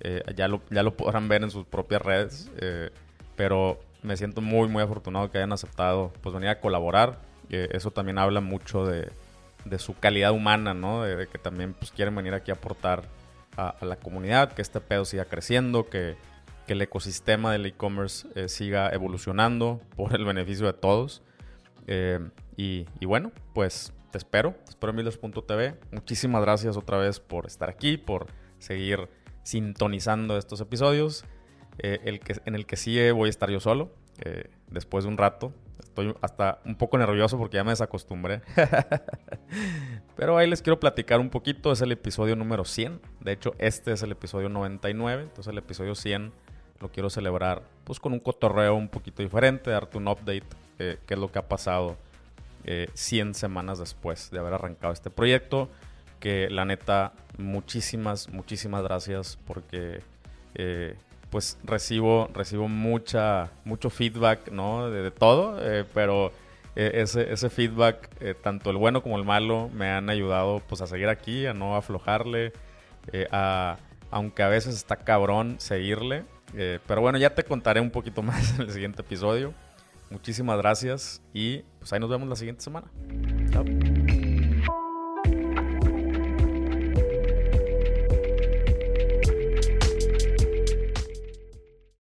Eh, ya, lo, ya lo podrán ver en sus propias redes. Eh, pero me siento muy, muy afortunado que hayan aceptado pues venir a colaborar. eso también habla mucho de, de, su calidad humana, ¿no? De, que también pues quieren venir aquí a aportar a, la comunidad, que este pedo siga creciendo, que, que el ecosistema del e-commerce eh, siga evolucionando por el beneficio de todos. y bueno, pues te espero, te espero en TV. Muchísimas gracias otra vez por estar aquí, por seguir sintonizando estos episodios. Eh, el que, en el que sigue voy a estar yo solo, eh, después de un rato. Estoy hasta un poco nervioso porque ya me desacostumbré. Pero ahí les quiero platicar un poquito. Es el episodio número 100. De hecho, este es el episodio 99. Entonces el episodio 100 lo quiero celebrar pues con un cotorreo un poquito diferente, darte un update, eh, qué es lo que ha pasado 100 eh, semanas después de haber arrancado este proyecto. Que la neta, muchísimas, muchísimas gracias porque eh, pues recibo, recibo mucha, mucho feedback, ¿no? De, todo, eh, pero ese, ese feedback, tanto el bueno como el malo, me han ayudado pues a seguir aquí, a no aflojarle, a, aunque a veces está cabrón seguirle. pero bueno, ya te contaré un poquito más en el siguiente episodio. Muchísimas gracias y pues ahí nos vemos la siguiente semana. Chao.